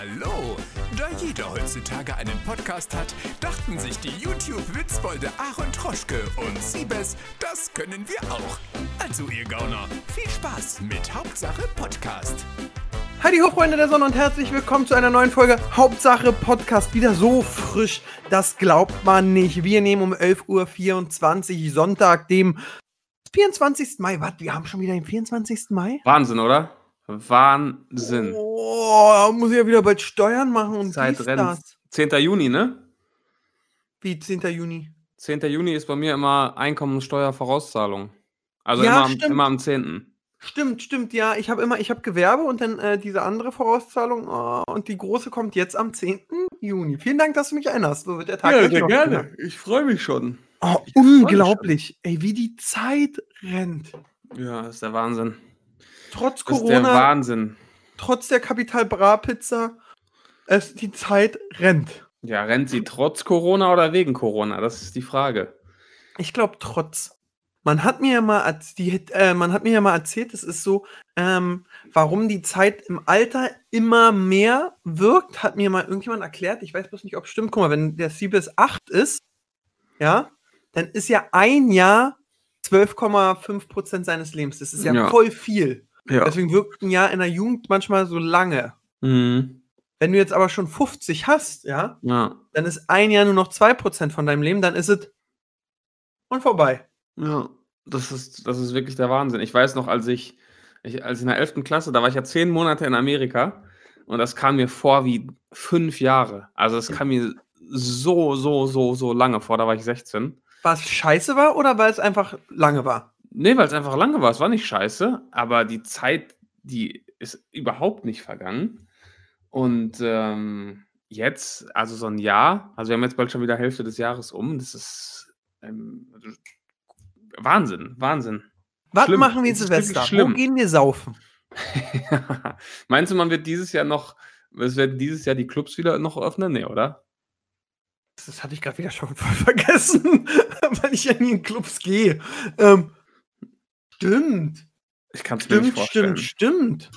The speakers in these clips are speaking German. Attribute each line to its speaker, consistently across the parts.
Speaker 1: Hallo! Da jeder heutzutage einen Podcast hat, dachten sich die YouTube-Witzbolde Aaron Troschke und Siebes, das können wir auch. Also ihr Gauner, viel Spaß mit Hauptsache Podcast.
Speaker 2: Hi, die Hochfreunde der Sonne und herzlich willkommen zu einer neuen Folge Hauptsache Podcast. Wieder so frisch, das glaubt man nicht. Wir nehmen um 11.24 Uhr Sonntag, dem 24. Mai. Was, wir haben schon wieder den 24. Mai?
Speaker 3: Wahnsinn, oder? Wahnsinn.
Speaker 2: Oh, muss ich ja wieder bald Steuern machen und
Speaker 3: Zeit
Speaker 2: dies,
Speaker 3: rennt.
Speaker 2: das.
Speaker 3: 10. Juni, ne?
Speaker 2: Wie 10. Juni?
Speaker 3: 10. Juni ist bei mir immer Einkommenssteuervorauszahlung. Also
Speaker 2: Ja,
Speaker 3: immer, am,
Speaker 2: stimmt.
Speaker 3: immer am 10.
Speaker 2: Stimmt, stimmt, ja. Ich habe immer, ich habe Gewerbe und dann äh, diese andere Vorauszahlung oh, und die große kommt jetzt am 10. Juni. Vielen Dank, dass du mich erinnerst. So wird der Tag gleich noch schneller.
Speaker 3: Ich freue mich schon.
Speaker 2: Oh,
Speaker 3: Ich freu mich
Speaker 2: unglaublich. Ey, wie die Zeit rennt.
Speaker 3: Ja, das ist der Wahnsinn.
Speaker 2: Trotz
Speaker 3: Das ist der
Speaker 2: Corona,
Speaker 3: Wahnsinn.
Speaker 2: trotz der Kapital Bra Pizza, es, die Zeit rennt.
Speaker 3: Ja, rennt sie trotz Corona oder wegen Corona? Das ist die Frage.
Speaker 2: Ich glaube trotz. Man hat mir ja mal, die, äh, man hat mir ja mal erzählt, es ist so, ähm, warum die Zeit im Alter immer mehr wirkt, hat mir mal irgendjemand erklärt. Ich weiß bloß nicht, ob es stimmt. Guck mal, wenn der Siebes 8 ist, ja, dann ist ja ein Jahr 12,5 Prozent seines Lebens. Das ist ja,
Speaker 3: Ja.
Speaker 2: voll viel.
Speaker 3: Ja.
Speaker 2: Deswegen wirkt ein Jahr in der Jugend manchmal so lange.
Speaker 3: Mhm.
Speaker 2: Wenn du jetzt aber schon 50 hast, ja,
Speaker 3: Ja.
Speaker 2: dann ist ein Jahr nur noch 2% von deinem Leben, dann ist es und vorbei.
Speaker 3: Ja. Das ist, das ist wirklich der Wahnsinn. Ich weiß noch, als ich, ich, als ich in der 11. Klasse, da war ich ja zehn Monate in Amerika und das kam mir vor wie fünf Jahre. Also es kam mir so, so, so, so lange vor, da war ich 16.
Speaker 2: War es scheiße war oder weil es einfach lange war?
Speaker 3: Nee, weil es einfach lange war. Es war nicht scheiße, aber die Zeit, die ist überhaupt nicht vergangen. Und ähm, jetzt, also so ein Jahr, also wir haben jetzt bald schon wieder Hälfte des Jahres um. Das ist ähm, Wahnsinn, Wahnsinn.
Speaker 2: Was
Speaker 3: Schlimm.
Speaker 2: machen wir in Silvester? Wo
Speaker 3: schlimm.
Speaker 2: gehen wir saufen?
Speaker 3: Meinst du, man wird dieses Jahr noch, es werden dieses Jahr die Clubs wieder noch öffnen? Nee, oder?
Speaker 2: Das hatte ich gerade wieder schon voll vergessen, weil ich ja nie in Clubs gehe. Ähm, stimmt.
Speaker 3: Ich kann es mir nicht
Speaker 2: Stimmt,
Speaker 3: vorstellen.
Speaker 2: stimmt, stimmt.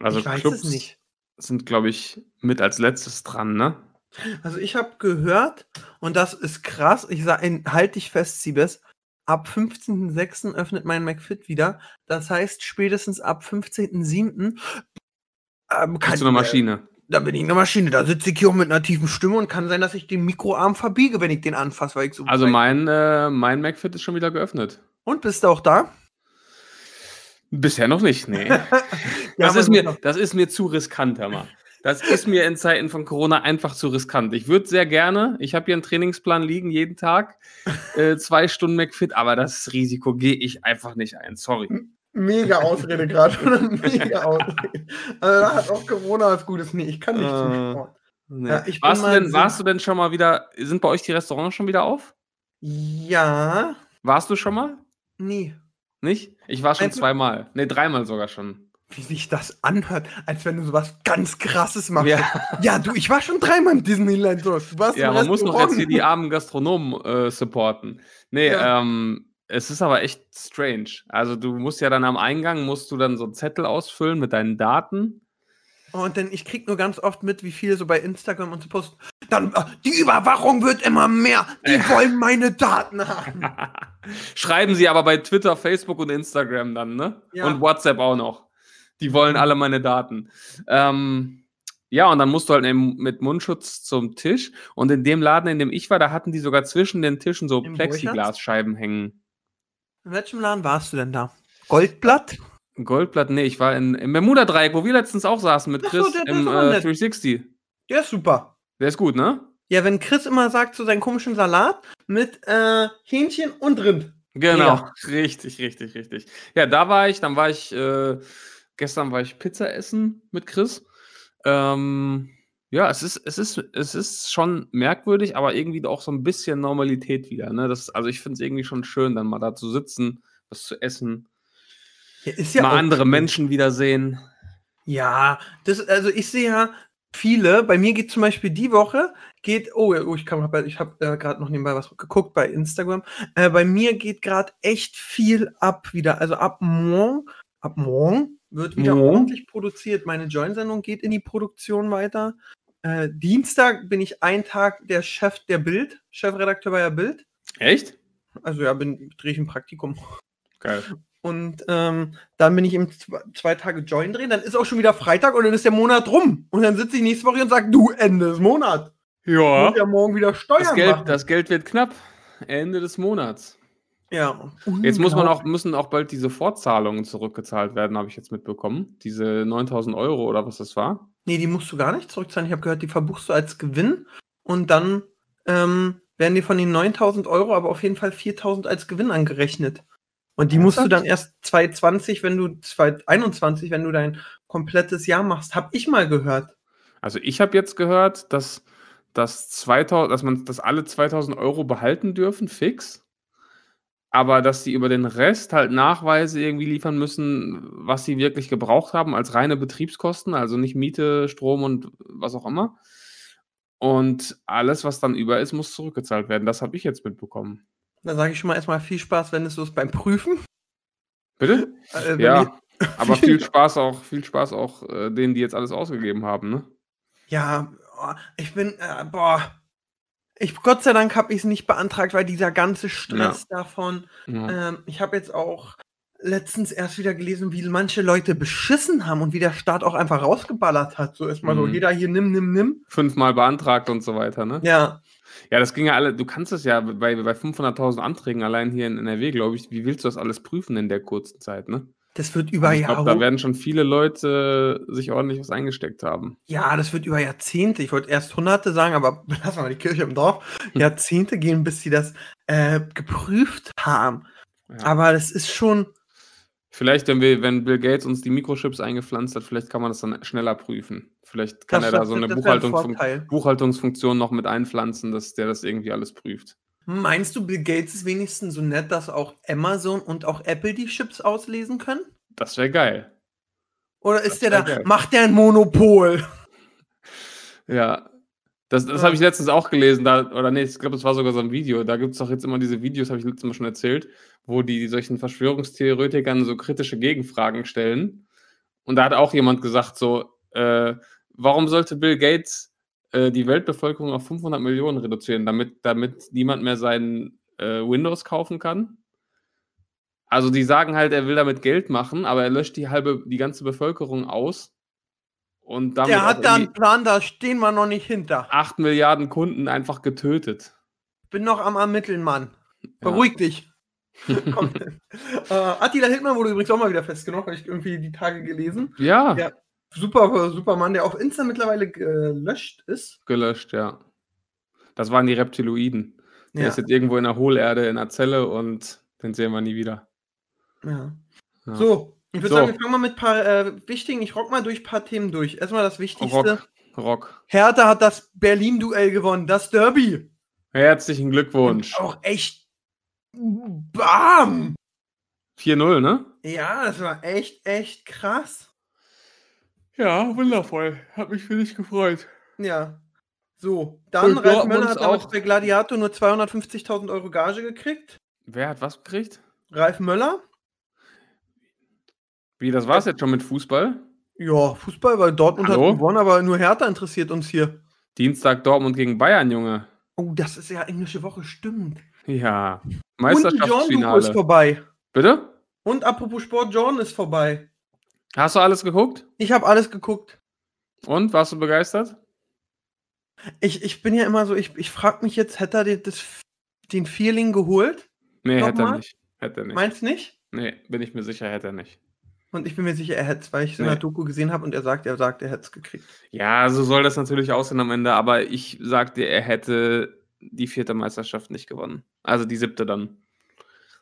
Speaker 3: Also
Speaker 2: ich weiß
Speaker 3: Clubs
Speaker 2: es nicht.
Speaker 3: sind, glaube ich, mit als letztes dran, ne?
Speaker 2: Also ich habe gehört, und das ist krass, ich sage, halt dich fest, Siebes, ab 15.06. öffnet mein McFit wieder. Das heißt, spätestens ab 15.07. Ähm,
Speaker 3: Bist du eine Maschine?
Speaker 2: Da bin ich eine Maschine. Da sitze ich hier auch mit einer tiefen Stimme und kann sein, dass ich den Mikroarm verbiege, wenn ich den anfasse, weil ich so.
Speaker 3: Also mein, äh, mein McFit ist schon wieder geöffnet.
Speaker 2: Und bist du auch da?
Speaker 3: Bisher noch nicht, nee.
Speaker 2: Ja,
Speaker 3: das,
Speaker 2: aber
Speaker 3: ist mir, das ist mir zu riskant, hör mal. Das ist mir in Zeiten von Corona einfach zu riskant. Ich würde sehr gerne, ich habe hier einen Trainingsplan liegen, jeden Tag, äh, zwei Stunden McFit, aber das Risiko gehe ich einfach nicht ein. Sorry.
Speaker 2: Mega Ausrede gerade. Mega Ausrede. Also da hat auch Corona was Gutes. Nee, ich kann nicht zum
Speaker 3: Äh,
Speaker 2: Sport.
Speaker 3: Nee.
Speaker 2: Ja,
Speaker 3: warst, du denn, warst du denn schon mal wieder, sind bei euch die Restaurants schon wieder auf?
Speaker 2: Ja.
Speaker 3: Warst du schon mal?
Speaker 2: Nee.
Speaker 3: Nicht? Ich war schon
Speaker 2: Einfach-
Speaker 3: zweimal. Nee, dreimal sogar schon.
Speaker 2: Wie sich das anhört, als wenn du sowas ganz krasses machst.
Speaker 3: Ja.
Speaker 2: Ja, du, ich war schon dreimal im Disneyland. Du warst
Speaker 3: Ja, man muss noch jetzt hier die armen Gastronomen äh, supporten. Nee,
Speaker 2: Ja.
Speaker 3: ähm, es ist aber echt strange. Also du musst ja dann am Eingang, musst du dann so einen Zettel ausfüllen mit deinen Daten.
Speaker 2: Und dann, ich krieg nur ganz oft mit, wie viele so bei Instagram und so posten. Dann, äh, die Überwachung wird immer mehr. Die wollen meine Daten haben.
Speaker 3: Schreiben sie aber bei Twitter, Facebook und Instagram dann, ne?
Speaker 2: Ja.
Speaker 3: Und WhatsApp auch noch. Die wollen alle meine Daten. Ähm, ja, und dann musst du halt mit Mundschutz zum Tisch. Und in dem Laden, in dem ich war, da hatten die sogar zwischen den Tischen so
Speaker 2: Im
Speaker 3: Plexiglasscheiben hängen.
Speaker 2: In welchem Laden warst du denn da? Goldblatt?
Speaker 3: Goldblatt, nee, ich war in, im Bermuda-Dreieck, wo wir letztens auch saßen mit
Speaker 2: Ach so,
Speaker 3: Chris
Speaker 2: der- der
Speaker 3: im
Speaker 2: ist auch
Speaker 3: äh,
Speaker 2: nett.
Speaker 3: 360.
Speaker 2: Der ist super.
Speaker 3: Der ist gut, ne?
Speaker 2: Ja, wenn Chris immer sagt, so seinen komischen Salat mit äh, Hähnchen und Rind.
Speaker 3: Genau,
Speaker 2: Ja.
Speaker 3: richtig, richtig, richtig. Ja, da war ich, dann war ich, äh, gestern war ich Pizza essen mit Chris. Ähm, ja, es ist, es ist, es ist schon merkwürdig, aber irgendwie auch so ein bisschen Normalität wieder. Ne? Das, also ich finde es irgendwie schon schön, dann mal da zu sitzen, was zu essen,
Speaker 2: Ja, ja
Speaker 3: mal andere
Speaker 2: schön.
Speaker 3: Menschen wiedersehen.
Speaker 2: Ja, das, also ich sehe ja viele, bei mir geht zum Beispiel die Woche, geht, oh, oh ich, kann, ich habe äh, gerade noch nebenbei was geguckt bei Instagram, äh, bei mir geht gerade echt viel ab wieder, also ab morgen, ab morgen, wird wieder
Speaker 3: Mhm.
Speaker 2: ordentlich produziert. Meine Join-Sendung geht in die Produktion weiter. Äh, Dienstag bin ich einen Tag der Chef der Bild, Chefredakteur bei der Bild.
Speaker 3: Echt?
Speaker 2: Also ja, bin drehe ich ein Praktikum.
Speaker 3: Geil.
Speaker 2: Und ähm, dann bin ich eben zwei, zwei Tage Join drehen. Dann ist auch schon wieder Freitag und dann ist der Monat rum. Und dann sitze ich nächste Woche und sage, du, Ende des Monats.
Speaker 3: Ja.
Speaker 2: muss ja morgen wieder Steuern
Speaker 3: Das Geld,
Speaker 2: machen.
Speaker 3: das Geld wird knapp. Ende des Monats.
Speaker 2: ja.
Speaker 3: Jetzt muss man auch, müssen auch bald diese Fortzahlungen zurückgezahlt werden, habe ich jetzt mitbekommen. Diese 9000 Euro oder was das war.
Speaker 2: Nee, die musst du gar nicht zurückzahlen. Ich habe gehört, die verbuchst du als Gewinn und dann ähm, werden dir von den 9000 Euro aber auf jeden Fall 4000 als Gewinn angerechnet. Und die musst du dann erst 2020, wenn du 2021, wenn du dein komplettes Jahr machst, habe ich mal gehört.
Speaker 3: Also ich habe jetzt gehört, dass, dass, 2000, dass man dass alle 2000 Euro behalten dürfen, fix. Aber dass sie über den Rest halt Nachweise irgendwie liefern müssen, was sie wirklich gebraucht haben als reine Betriebskosten, also nicht Miete, Strom und was auch immer. Und alles, was dann über ist, muss zurückgezahlt werden. Das habe ich jetzt mitbekommen.
Speaker 2: Da sage ich schon mal erstmal viel Spaß, wenn es so ist beim Prüfen.
Speaker 3: Bitte?
Speaker 2: Äh,
Speaker 3: Ja, aber viel Spaß auch, viel Spaß auch äh, denen, die jetzt alles ausgegeben haben, ne?
Speaker 2: Ja, oh, ich bin, äh, boah. Ich, Gott sei Dank habe ich es nicht beantragt, weil dieser ganze Stress davon.
Speaker 3: Ja.
Speaker 2: Ähm, ich habe jetzt auch letztens erst wieder gelesen, wie manche Leute beschissen haben und wie der Staat auch einfach rausgeballert hat. So erstmal so,
Speaker 3: Mhm.
Speaker 2: jeder hier nimm, nimm, nimm.
Speaker 3: Fünfmal beantragt und so weiter, ne?
Speaker 2: Ja,
Speaker 3: Ja, das ging ja alle, du kannst es ja bei, bei 500.000 Anträgen allein hier in NRW, glaube ich, wie willst du das alles prüfen in der kurzen Zeit, ne?
Speaker 2: Das wird über
Speaker 3: Also ich glaube, da
Speaker 2: Jahre.
Speaker 3: werden schon viele Leute sich ordentlich was eingesteckt haben.
Speaker 2: Ja, das wird über Jahrzehnte. Ich wollte erst Hunderte sagen, aber lassen wir mal die Kirche im Dorf. Jahrzehnte gehen, bis sie das äh, geprüft haben.
Speaker 3: Ja.
Speaker 2: Aber das ist schon.
Speaker 3: Vielleicht, wenn wir, wenn Bill Gates uns die Mikrochips eingepflanzt hat, vielleicht kann man das dann schneller prüfen. Vielleicht kann
Speaker 2: Das-
Speaker 3: er da so eine
Speaker 2: ein
Speaker 3: Buchhaltungsfun
Speaker 2: Vorteil.
Speaker 3: Buchhaltungsfunktion noch mit einpflanzen, dass der das irgendwie alles prüft.
Speaker 2: Meinst du, Bill Gates ist wenigstens so nett, dass auch Amazon und auch Apple die Chips auslesen können?
Speaker 3: Das wäre geil.
Speaker 2: Oder ist der da,
Speaker 3: geil.
Speaker 2: macht der ein Monopol?
Speaker 3: Ja. Das, das
Speaker 2: Ja.
Speaker 3: habe ich letztens auch gelesen, da, oder nee, ich glaube, das war sogar so ein Video. Da gibt es doch jetzt immer diese Videos, habe ich letztes Mal schon erzählt, wo die solchen Verschwörungstheoretikern so kritische Gegenfragen stellen. Und da hat auch jemand gesagt, so, äh, warum sollte Bill Gates äh, die Weltbevölkerung auf 500 Millionen reduzieren, damit, damit niemand mehr seinen äh, Windows kaufen kann? Also die sagen halt, er will damit Geld machen, aber er löscht die halbe, die ganze Bevölkerung aus. Und damit
Speaker 2: Der hat da einen Plan, da stehen wir noch nicht hinter.
Speaker 3: 8 Milliarden Kunden einfach getötet.
Speaker 2: Bin noch am Ermitteln, Mann. Beruhig dich. Komm. äh, Attila Hildmann wurde übrigens auch mal wieder festgenommen, habe ich irgendwie die Tage gelesen.
Speaker 3: Ja,
Speaker 2: Ja. Super, super Mann, der auf Insta mittlerweile gelöscht ist.
Speaker 3: gelöscht, ja. Das waren die Reptiloiden. Der
Speaker 2: Ja.
Speaker 3: ist jetzt irgendwo in der Hohlerde in der Zelle und den sehen wir nie wieder.
Speaker 2: ja.
Speaker 3: Ja.
Speaker 2: So, ich würde
Speaker 3: So.
Speaker 2: sagen, wir fangen mal mit ein paar äh, wichtigen, ich rock mal durch ein paar Themen durch. Erstmal das Wichtigste.
Speaker 3: Rock, Rock.
Speaker 2: Hertha hat das Berlin-Duell gewonnen, das Derby.
Speaker 3: Herzlichen Glückwunsch.
Speaker 2: Und auch echt bam.
Speaker 3: 4-0, ne?
Speaker 2: Ja, das war echt, echt krass.
Speaker 3: Ja, wundervoll. Hat mich für dich gefreut.
Speaker 2: Ja. So, dann Ralf
Speaker 3: Dortmund
Speaker 2: Möller hat
Speaker 3: auch.
Speaker 2: bei Gladiator nur 250.000 Euro Gage gekriegt.
Speaker 3: Wer hat was gekriegt?
Speaker 2: Ralf Möller?
Speaker 3: Wie, das war's jetzt schon mit Fußball?
Speaker 2: Ja, Fußball, weil Dortmund
Speaker 3: Hallo?
Speaker 2: hat gewonnen, aber nur Hertha interessiert uns hier.
Speaker 3: Dienstag Dortmund gegen Bayern, Junge.
Speaker 2: Oh, das ist ja englische Woche, stimmt.
Speaker 3: Ja.
Speaker 2: Und Jordan ist
Speaker 3: Meisterschaftsfinale.
Speaker 2: vorbei.
Speaker 3: Bitte?
Speaker 2: Und apropos Sport, Jordan ist vorbei.
Speaker 3: Hast du alles geguckt?
Speaker 2: Ich habe alles geguckt.
Speaker 3: Und warst du begeistert?
Speaker 2: Ich, ich bin ja immer so, ich, ich frage mich jetzt, hätte er den, das, den Feeling geholt?
Speaker 3: Nee, hätte er nicht. Hätte er nicht.
Speaker 2: Meinst nicht?
Speaker 3: Nee, bin ich mir sicher, hätte er nicht.
Speaker 2: Und ich bin mir sicher, er hätte es, weil ich es in
Speaker 3: Nee.
Speaker 2: der Doku gesehen habe und er sagt, er sagt, er hätte es gekriegt.
Speaker 3: Ja, so soll das natürlich aussehen am Ende, aber ich sagte, er hätte die vierte Meisterschaft nicht gewonnen. Also die siebte dann.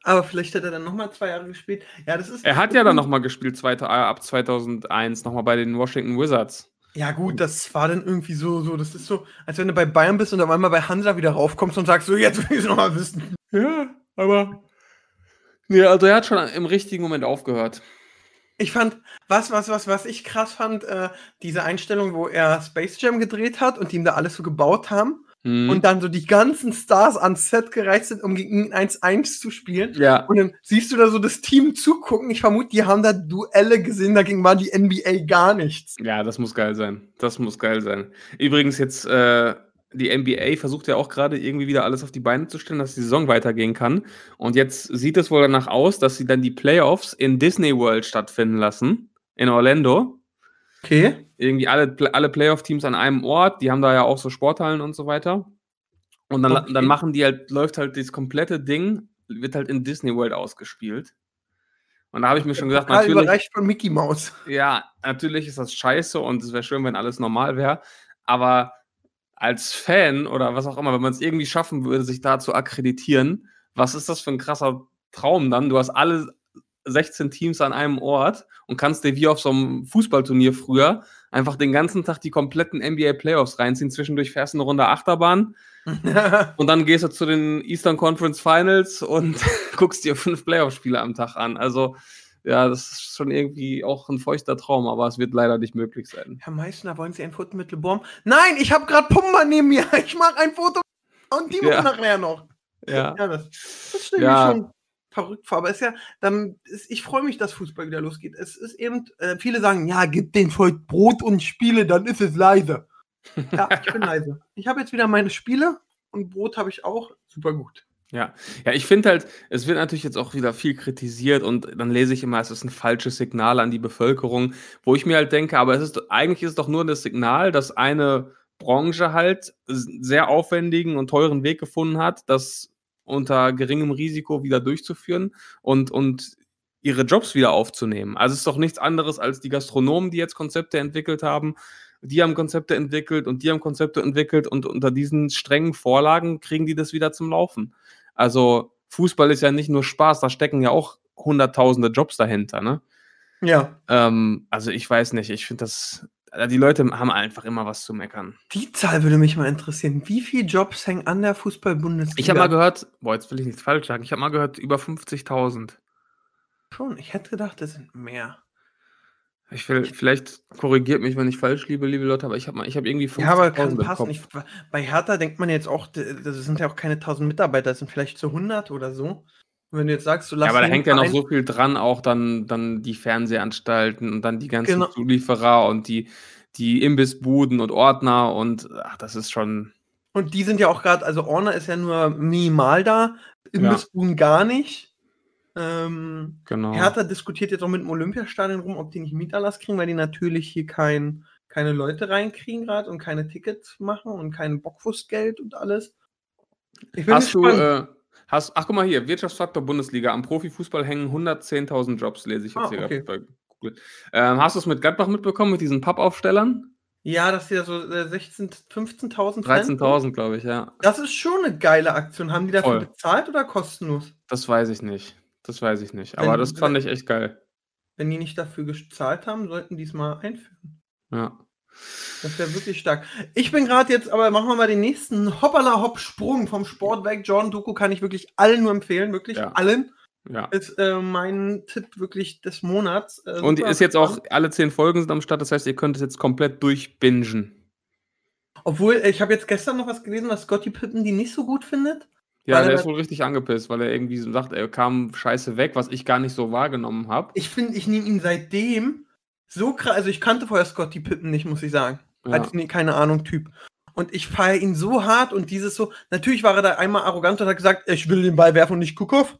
Speaker 2: Aber vielleicht hätte er dann nochmal zwei Jahre gespielt. Ja, das ist.
Speaker 3: Er hat ja dann nochmal gespielt, zweite, äh, ab 2001, nochmal bei den Washington Wizards.
Speaker 2: Ja, gut, das war dann irgendwie so, so, das ist so, als wenn du bei Bayern bist und auf einmal bei Hansa wieder raufkommst und sagst, so, jetzt will ich es nochmal wissen.
Speaker 3: Ja, aber. Nee, also er hat schon im richtigen Moment aufgehört.
Speaker 2: Ich fand, was, was, was, was ich krass fand, äh, diese Einstellung, wo er Space Jam gedreht hat und die ihm da alles so gebaut haben.
Speaker 3: Mhm.
Speaker 2: und dann so die ganzen Stars ans Set gereicht sind, um gegen ihn 1-1 zu spielen.
Speaker 3: ja.
Speaker 2: Und dann siehst du da so das Team zugucken. Ich vermute, die haben da Duelle gesehen, dagegen war die NBA gar nichts.
Speaker 3: Ja, das muss geil sein. Das muss geil sein. Übrigens jetzt, äh, die NBA versucht ja auch gerade irgendwie wieder alles auf die Beine zu stellen, dass die Saison weitergehen kann. Und jetzt sieht es wohl danach aus, dass sie dann die Playoffs in Disney World stattfinden lassen, in Orlando.
Speaker 2: Okay.
Speaker 3: Irgendwie alle, alle Playoff-Teams an einem Ort, die haben da ja auch so Sporthallen und so weiter. Und dann,
Speaker 2: Okay.
Speaker 3: dann machen die halt, läuft halt das komplette Ding, wird halt in Disney World ausgespielt. Und da habe ich mir schon gesagt, natürlich.
Speaker 2: überreicht von Mickey Mouse.
Speaker 3: Ja, natürlich ist das scheiße und es wäre schön, wenn alles normal wäre. Aber als Fan oder was auch immer, wenn man es irgendwie schaffen würde, sich da zu akkreditieren, was ist das für ein krasser Traum dann? Du hast alle 16 Teams an einem Ort und kannst dir wie auf so einem Fußballturnier früher einfach den ganzen Tag die kompletten NBA Playoffs reinziehen. Zwischendurch fährst du eine Runde Achterbahn und dann gehst du zu den Eastern Conference Finals und guckst dir fünf Playoff-Spiele am Tag an. Also, ja, das ist schon irgendwie auch ein feuchter Traum, aber es wird leider nicht möglich sein.
Speaker 2: Herr Meißner, wollen Sie ein Foto mit LeBron? Nein, ich habe gerade Pumba neben mir. Ich mache ein Foto und die
Speaker 3: Ja.
Speaker 2: muss nachher noch.
Speaker 3: Ja,
Speaker 2: Ja, das, das stimmt
Speaker 3: Ja.
Speaker 2: schon verrückt vor. Aber es ist ja, dann ist, ich freue mich, dass Fußball wieder losgeht. Es ist eben, äh, viele sagen, ja, gib den Volk Brot und Spiele, dann ist es leise. Ja, ich bin leise. Ich habe jetzt wieder meine Spiele und Brot habe ich auch. Super gut.
Speaker 3: ja. Ja, ich finde halt, es wird natürlich jetzt auch wieder viel kritisiert und dann lese ich immer, es ist ein falsches Signal an die Bevölkerung, wo ich mir halt denke, aber es ist eigentlich ist es doch nur das Signal, dass eine Branche halt sehr aufwendigen und teuren Weg gefunden hat, das unter geringem Risiko wieder durchzuführen und, und ihre Jobs wieder aufzunehmen. Also es ist doch nichts anderes als die Gastronomen, die jetzt Konzepte entwickelt haben. Die haben Konzepte entwickelt und die haben Konzepte entwickelt und unter diesen strengen Vorlagen kriegen die das wieder zum Laufen. Also Fußball ist ja nicht nur Spaß, da stecken ja auch hunderttausende Jobs dahinter. Ne?
Speaker 2: Ja.
Speaker 3: Ähm, also ich weiß nicht, ich finde das, die Leute haben einfach immer was zu meckern.
Speaker 2: Die Zahl würde mich mal interessieren. Wie viele Jobs hängen an der Fußball-Bundesliga?
Speaker 3: Ich habe mal gehört, boah, jetzt will ich nichts falsch sagen, ich habe mal gehört, über 50.000.
Speaker 2: Schon, ich hätte gedacht, es sind mehr.
Speaker 3: Ich will, vielleicht korrigiert mich, wenn ich falsch liebe, liebe Leute, aber ich habe hab irgendwie 50.000
Speaker 2: Ja, aber kann passen. Ich, bei Hertha denkt man jetzt auch, das sind ja auch keine 1000 Mitarbeiter, das sind vielleicht so 100 oder so. Wenn du jetzt sagst, du
Speaker 3: Ja,
Speaker 2: lass
Speaker 3: aber da hängt ja noch so viel dran, auch dann, dann die Fernsehanstalten und dann die ganzen
Speaker 2: Genau.
Speaker 3: Zulieferer und die, die Imbissbuden und Ordner und ach, das ist schon.
Speaker 2: Und die sind ja auch gerade, also Orner ist ja nur minimal da, Imbissbuhn gar nicht. Ähm,
Speaker 3: Genau.
Speaker 2: Hertha diskutiert jetzt auch mit dem Olympiastadion rum, ob die nicht Mieterlass kriegen, weil die natürlich hier kein, keine Leute reinkriegen gerade und keine Tickets machen und kein Bockwurstgeld und alles. Ich bin
Speaker 3: Hast du,
Speaker 2: gespannt.
Speaker 3: äh, hast, ach guck mal hier, Wirtschaftsfaktor Bundesliga. Am Profifußball hängen 110.000 Jobs, lese ich jetzt
Speaker 2: Ah,
Speaker 3: hier
Speaker 2: okay.
Speaker 3: bei Google. Ähm, hast du es mit Gladbach mitbekommen, mit diesen Pappaufstellern?
Speaker 2: ja, dass die da so äh, 16.000, 15.000 Fans
Speaker 3: 13.000, glaube ich, ja.
Speaker 2: Das ist schon eine geile Aktion. Haben die dafür
Speaker 3: Voll.
Speaker 2: bezahlt oder kostenlos?
Speaker 3: Das weiß ich nicht. Das weiß ich nicht. Aber
Speaker 2: Wenn-
Speaker 3: das fand ich echt geil.
Speaker 2: Wenn die nicht dafür gezahlt haben, sollten die es mal einführen.
Speaker 3: Ja.
Speaker 2: Das wäre wirklich stark. Ich bin gerade jetzt, aber machen wir mal den nächsten Hoppala Hopp Sprung vom Sport weg. Jordan Doku kann ich wirklich allen nur empfehlen, wirklich
Speaker 3: Ja.
Speaker 2: allen.
Speaker 3: ja.
Speaker 2: Ist äh, mein Tipp wirklich des Monats. Äh,
Speaker 3: Und ist jetzt auch, alle zehn Folgen sind am Start, das heißt, ihr könnt es jetzt komplett durchbingen.
Speaker 2: Obwohl, äh, ich habe jetzt gestern noch was gelesen, was Scotty Pippen die nicht so gut findet.
Speaker 3: Ja, der
Speaker 2: er-
Speaker 3: ist wohl richtig angepisst, weil er irgendwie so sagt, er kam scheiße weg, was ich gar nicht so wahrgenommen habe.
Speaker 2: Ich finde, ich nehme ihn seitdem so krass. Also, ich kannte vorher Scotty Pippen nicht, muss ich sagen.
Speaker 3: Ja.
Speaker 2: als nee, keine Ahnung Typ. Und ich feiere ihn so hart und dieses so, natürlich war er da einmal arrogant und hat gesagt, ich will den Ball werfen und nicht Kukow.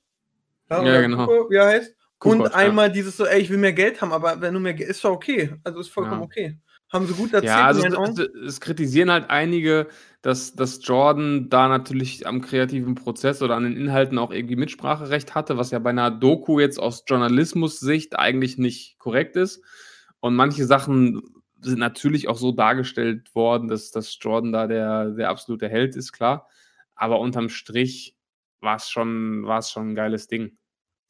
Speaker 3: Ja,
Speaker 2: oder
Speaker 3: genau.
Speaker 2: Kukow, wie er heißt.
Speaker 3: Kukoc,
Speaker 2: und
Speaker 3: ja.
Speaker 2: einmal dieses so, ey, ich will mehr Geld haben, aber wenn du mehr Geld, ist doch okay. Also ist vollkommen
Speaker 3: Ja.
Speaker 2: okay. Haben sie gut erzählt.
Speaker 3: Ja, also es, es kritisieren halt einige, dass, dass Jordan da natürlich am kreativen Prozess oder an den Inhalten auch irgendwie Mitspracherecht hatte, was ja bei einer Doku jetzt aus Journalismus-Sicht eigentlich nicht korrekt ist. Und manche Sachen sind natürlich auch so dargestellt worden, dass, dass Jordan da der, der absolute Held ist, klar. Aber unterm Strich war es schon, schon ein geiles Ding.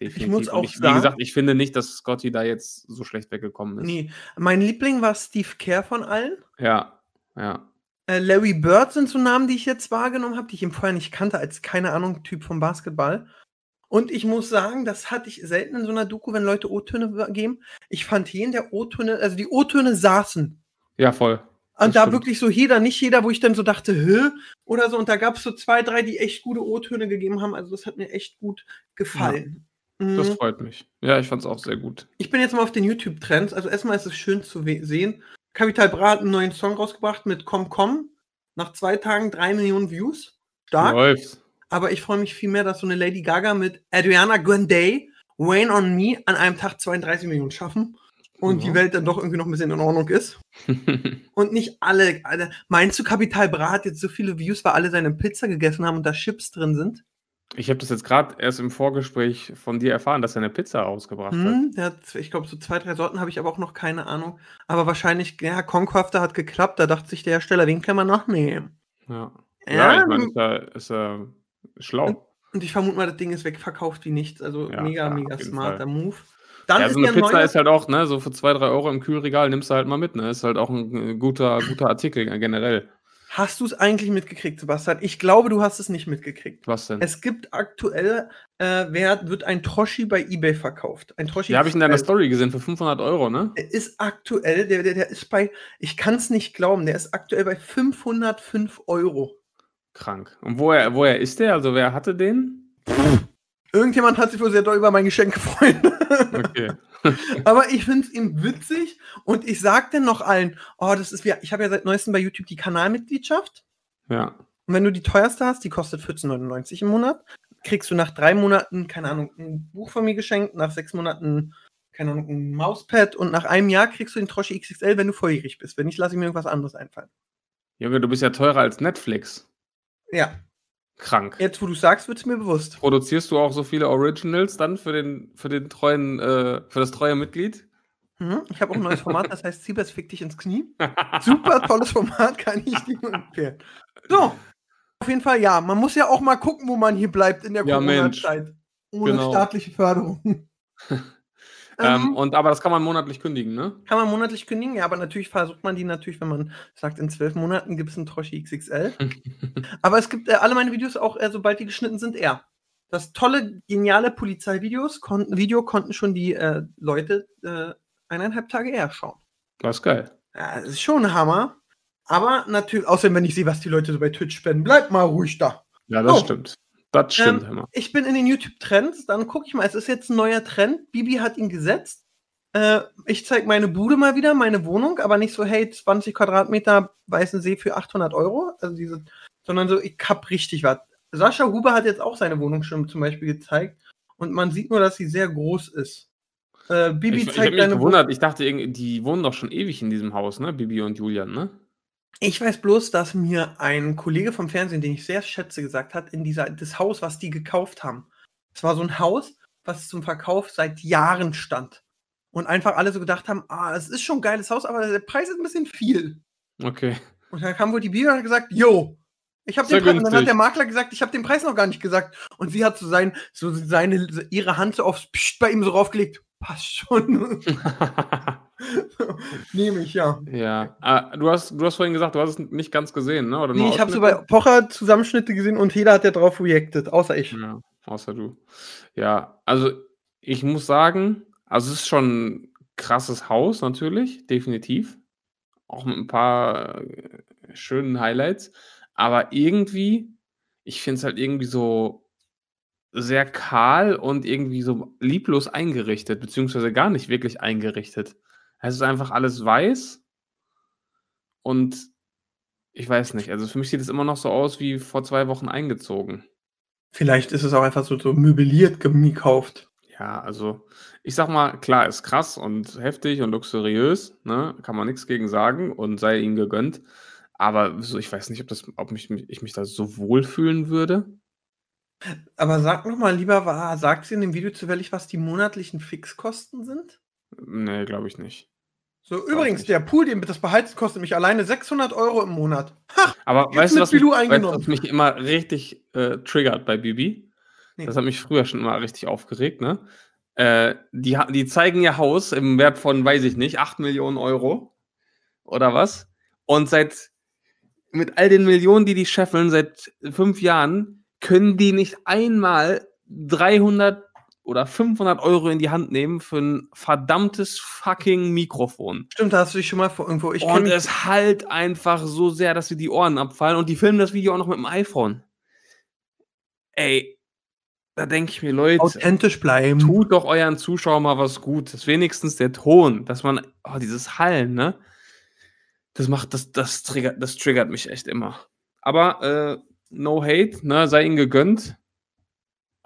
Speaker 3: Definitiv.
Speaker 2: muss
Speaker 3: Und
Speaker 2: auch
Speaker 3: ich, wie
Speaker 2: sagen-
Speaker 3: gesagt, ich finde nicht, dass Scotty da jetzt so schlecht weggekommen ist.
Speaker 2: Nee. Mein Liebling war Steve Kerr von allen.
Speaker 3: Ja, ja.
Speaker 2: Äh, Larry Bird sind so Namen, die ich jetzt wahrgenommen habe, die ich ihm vorher nicht kannte, als keine Ahnung Typ vom Basketball. Und ich muss sagen, das hatte ich selten in so einer Doku, wenn Leute O-Töne geben. Ich fand jeden der O-Töne, also die O-Töne saßen.
Speaker 3: Ja, voll.
Speaker 2: Und da
Speaker 3: stimmt.
Speaker 2: wirklich so jeder, nicht jeder, wo ich dann so dachte, hä? Oder so. Und da gab es so zwei, drei, die echt gute O-Töne gegeben haben. Also das hat mir echt gut gefallen.
Speaker 3: Das
Speaker 2: Mhm.
Speaker 3: freut mich. Ja, ich fand es auch sehr gut.
Speaker 2: Ich bin jetzt mal auf den YouTube-Trends. Also erstmal ist es schön zu sehen. Capital Bra hat einen neuen Song rausgebracht mit Komm Komm. Nach zwei Tagen drei Millionen Views. Stark.
Speaker 3: Läuft.
Speaker 2: Aber ich freue mich viel mehr, dass so eine Lady Gaga mit Adriana Grande, Wayne on Me an einem Tag 32 Millionen schaffen und
Speaker 3: Ja.
Speaker 2: die Welt dann doch irgendwie noch ein bisschen in Ordnung ist. Und nicht alle, alle. Meinst du, Capital Bra hat jetzt so viele Views, weil alle seine Pizza gegessen haben und da Chips drin sind?
Speaker 3: ich habe das jetzt gerade erst im Vorgespräch von dir erfahren, dass er eine Pizza rausgebracht hat.
Speaker 2: Hm, hat, ich glaube, so zwei, drei Sorten habe ich aber auch noch keine Ahnung. Aber wahrscheinlich, ja, Conquafter hat geklappt, da dachte sich der Hersteller, wen können wir noch nehmen?
Speaker 3: Ja,
Speaker 2: Ja,
Speaker 3: ja ich meine, ist ja, ist ja schlau.
Speaker 2: Und ich vermute mal, das Ding ist wegverkauft wie nichts. Also
Speaker 3: Ja,
Speaker 2: mega,
Speaker 3: ja,
Speaker 2: mega smarter
Speaker 3: Fall.
Speaker 2: Move. Dann
Speaker 3: Ja, so eine Pizza ist halt auch, ne, so für 2, 3 Euro im Kühlregal nimmst du halt mal mit, ne? Ist halt auch ein äh, guter, guter Artikel generell.
Speaker 2: Hast du es eigentlich mitgekriegt, Sebastian? Ich glaube, du hast es nicht mitgekriegt.
Speaker 3: Was denn?
Speaker 2: Es gibt aktuell, äh, wer wird ein Troschi bei eBay verkauft? Ein Troschi.
Speaker 3: Die habe ich in deiner. Story gesehen für 500 Euro, ne?
Speaker 2: Der ist aktuell, der, der, der ist bei, ich kann es nicht glauben, der ist aktuell bei 505 Euro.
Speaker 3: Krank. Und woher, woher ist der? Also wer hatte den?
Speaker 2: Irgendjemand hat sich wohl sehr doll über mein Geschenk gefreut.
Speaker 3: Okay.
Speaker 2: Aber ich finde es ihm witzig und ich sag dann noch allen, oh, das ist wie, ich habe ja seit neuestem bei YouTube die Kanalmitgliedschaft.
Speaker 3: Ja.
Speaker 2: Und wenn du die teuerste hast, die kostet 14,99 im Monat, kriegst du nach drei Monaten, keine Ahnung, ein Buch von mir geschenkt, nach sechs Monaten, keine Ahnung, ein Mauspad und nach einem Jahr kriegst du den Troschi XXL, wenn du volljährig bist. Wenn nicht, lasse ich mir irgendwas anderes einfallen.
Speaker 3: Junge, du bist ja teurer als Netflix.
Speaker 2: Ja,
Speaker 3: Krank.
Speaker 2: jetzt wo du sagst, wird es mir bewusst.
Speaker 3: Produzierst du auch so viele Originals dann für den, für den treuen, äh, für das treue Mitglied?
Speaker 2: Mhm. Ich habe auch ein neues Format, das heißt Siebers fick dich ins Knie. Super tolles Format, kann ich dir empfehlen. So, auf jeden Fall ja. Man muss ja auch mal gucken, wo man hier bleibt in der
Speaker 3: Ja.
Speaker 2: Corona-Zeit. Ohne
Speaker 3: Genau.
Speaker 2: staatliche Förderung.
Speaker 3: ähm,
Speaker 2: Ähm,
Speaker 3: und aber das kann man monatlich kündigen, ne?
Speaker 2: kann man monatlich kündigen, ja, aber natürlich versucht man die natürlich, wenn man sagt, in zwölf Monaten gibt es einen Troschi XXL. aber es gibt äh, alle meine Videos auch, äh, sobald die geschnitten sind, eher. Das tolle, geniale Polizeivideos konnten, Video konnten schon die äh, Leute äh, eineinhalb Tage eher schauen.
Speaker 3: Das ist geil.
Speaker 2: Ja, das ist schon ein Hammer. Aber natürlich, außerdem, wenn ich sehe, was die Leute so bei Twitch spenden, bleibt mal ruhig da.
Speaker 3: Ja, das
Speaker 2: Oh.
Speaker 3: stimmt. Das stimmt
Speaker 2: Ähm,
Speaker 3: immer.
Speaker 2: Ich bin in den YouTube-Trends, dann gucke ich mal, es ist jetzt ein neuer Trend. Bibi hat ihn gesetzt. Äh, ich zeige meine Bude mal wieder, meine Wohnung, aber nicht so, hey, 20 Quadratmeter Weißen See für 800 Euro, also diese, sondern so, ich hab richtig was. Sascha Huber hat jetzt auch seine Wohnung schon zum Beispiel gezeigt und man sieht nur, dass sie sehr groß ist. Äh, Bibi
Speaker 3: Ich, ich
Speaker 2: zeigt
Speaker 3: mich
Speaker 2: deine Wohnung.
Speaker 3: gewundert, ich dachte, die wohnen doch schon ewig in diesem Haus, ne? Bibi und Julian, ne?
Speaker 2: Ich weiß bloß, dass mir ein Kollege vom Fernsehen, den ich sehr schätze, gesagt hat, in dieser, das Haus, was die gekauft haben. Es war so ein Haus, was zum Verkauf seit Jahren stand. Und einfach alle so gedacht haben, ah, es ist schon ein geiles Haus, aber der Preis ist ein bisschen viel.
Speaker 3: Okay.
Speaker 2: Und dann kam wohl die Bibel und hat gesagt, yo, ich habe den Preis. Und dann hat der Makler gesagt, ich habe den Preis noch gar nicht gesagt. Und sie hat so, sein, so seine, ihre Hand so aufs Psst bei ihm so raufgelegt. Passt schon. Nehme ich, ja.
Speaker 3: ja. Ah, du, hast, du hast vorhin gesagt, du hast es nicht ganz gesehen, ne? Oder
Speaker 2: Nee, ich habe so bei? Pocher Zusammenschnitte gesehen und jeder hat ja drauf reacted, außer ich.
Speaker 3: Ja, außer du. Ja, also ich muss sagen, also es ist schon ein krasses Haus natürlich, definitiv. Auch mit ein paar äh, schönen Highlights. Aber irgendwie, ich finde es halt irgendwie so sehr kahl und irgendwie so lieblos eingerichtet, beziehungsweise gar nicht wirklich eingerichtet. Es ist einfach alles weiß und ich weiß nicht, also für mich sieht es immer noch so aus wie vor zwei Wochen eingezogen.
Speaker 2: Vielleicht ist es auch einfach so, so möbliert gekauft.
Speaker 3: Ja, also ich sag mal, klar, ist krass und heftig und luxuriös, ne? Kann man nichts gegen sagen und sei ihm gegönnt. Aber so, ich weiß nicht, ob, das, ob mich, ich mich da so wohlfühlen würde.
Speaker 2: Aber sag noch mal lieber, war, sagt sie in dem Video zufällig, was die monatlichen Fixkosten sind?
Speaker 3: Nee, glaube ich nicht.
Speaker 2: So, übrigens,
Speaker 3: nicht.
Speaker 2: der Pool, den das Beheizen kostet mich alleine 600 Euro im Monat.
Speaker 3: Aber
Speaker 2: Jetzt
Speaker 3: weißt du, was mich, weißt, was mich immer richtig äh, triggert bei Bibi?
Speaker 2: Nee.
Speaker 3: Das hat mich früher schon immer richtig aufgeregt, ne? Äh, die, ha- die zeigen ihr Haus im Wert von, weiß ich nicht, 8 Millionen Euro oder was. Und seit, mit all den Millionen, die die scheffeln, seit fünf Jahren, können die nicht einmal 300 oder 500 Euro in die Hand nehmen für ein verdammtes fucking Mikrofon.
Speaker 2: Stimmt, da hast du dich schon mal vor irgendwo. Ich
Speaker 3: Und es halt einfach so sehr, dass dir die Ohren abfallen und die filmen das Video auch noch mit dem iPhone. Ey, da denke ich mir, Leute,
Speaker 2: authentisch bleiben.
Speaker 3: tut doch euren Zuschauern mal was Gutes. Wenigstens der Ton, dass man, oh, dieses Hallen, ne? Das macht, das, das triggert, das triggert mich echt immer. Aber äh, no hate, ne? Sei ihnen gegönnt.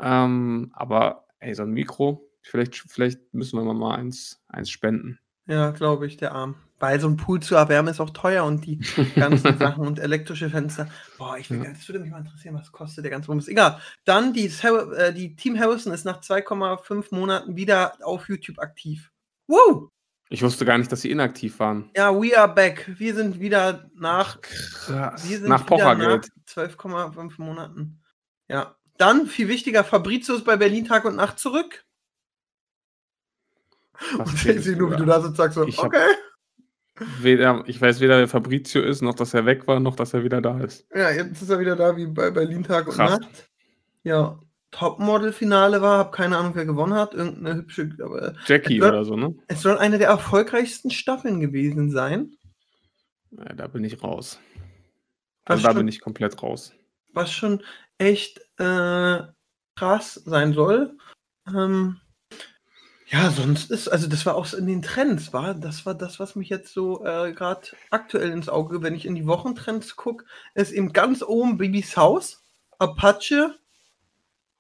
Speaker 3: Ähm, aber ey, so ein Mikro, vielleicht, vielleicht müssen wir mal eins, eins spenden.
Speaker 2: Ja, glaube ich, der Arm. Weil so ein Pool zu erwärmen ist auch teuer und die ganzen Sachen und elektrische Fenster. Boah, ich will,
Speaker 3: Ja.
Speaker 2: das würde mich mal interessieren, was kostet der ganze Bums. Egal. Dann die, äh, die Team Harrison ist nach 2,5 Monaten wieder auf YouTube aktiv. Woo!
Speaker 3: Ich wusste gar nicht, dass sie inaktiv waren.
Speaker 2: Ja, we are back. Wir sind wieder nach,
Speaker 3: Krass.
Speaker 2: wir sind
Speaker 3: Nach Pochergeld.
Speaker 2: nach 12,5 Monaten. Ja. Dann, viel wichtiger, Fabrizio ist bei Berlin Tag und Nacht zurück.
Speaker 3: Was
Speaker 2: Und ich sehe nur, wie du da sitzt, sagst so,
Speaker 3: Ich
Speaker 2: okay.
Speaker 3: Weder, ich weiß weder, wer Fabrizio ist, noch dass er weg war, noch dass er wieder da ist.
Speaker 2: Ja, jetzt ist er wieder da wie bei Berlin Tag und
Speaker 3: Krass.
Speaker 2: Nacht. Ja, Topmodel-Finale war, hab keine Ahnung, wer gewonnen hat. Irgendeine hübsche, aber
Speaker 3: Jackie
Speaker 2: wird-
Speaker 3: oder so, ne?
Speaker 2: es soll eine der erfolgreichsten Staffeln gewesen sein.
Speaker 3: Ja, da bin ich raus. Also da bin ich komplett raus.
Speaker 2: was schon echt äh, krass sein soll. Ähm, ja, sonst ist, also das war auch in den Trends, war das war das, was mich jetzt so äh, gerade aktuell ins Auge, wenn ich in die Wochentrends gucke, ist eben ganz oben Bibis Haus, Apache,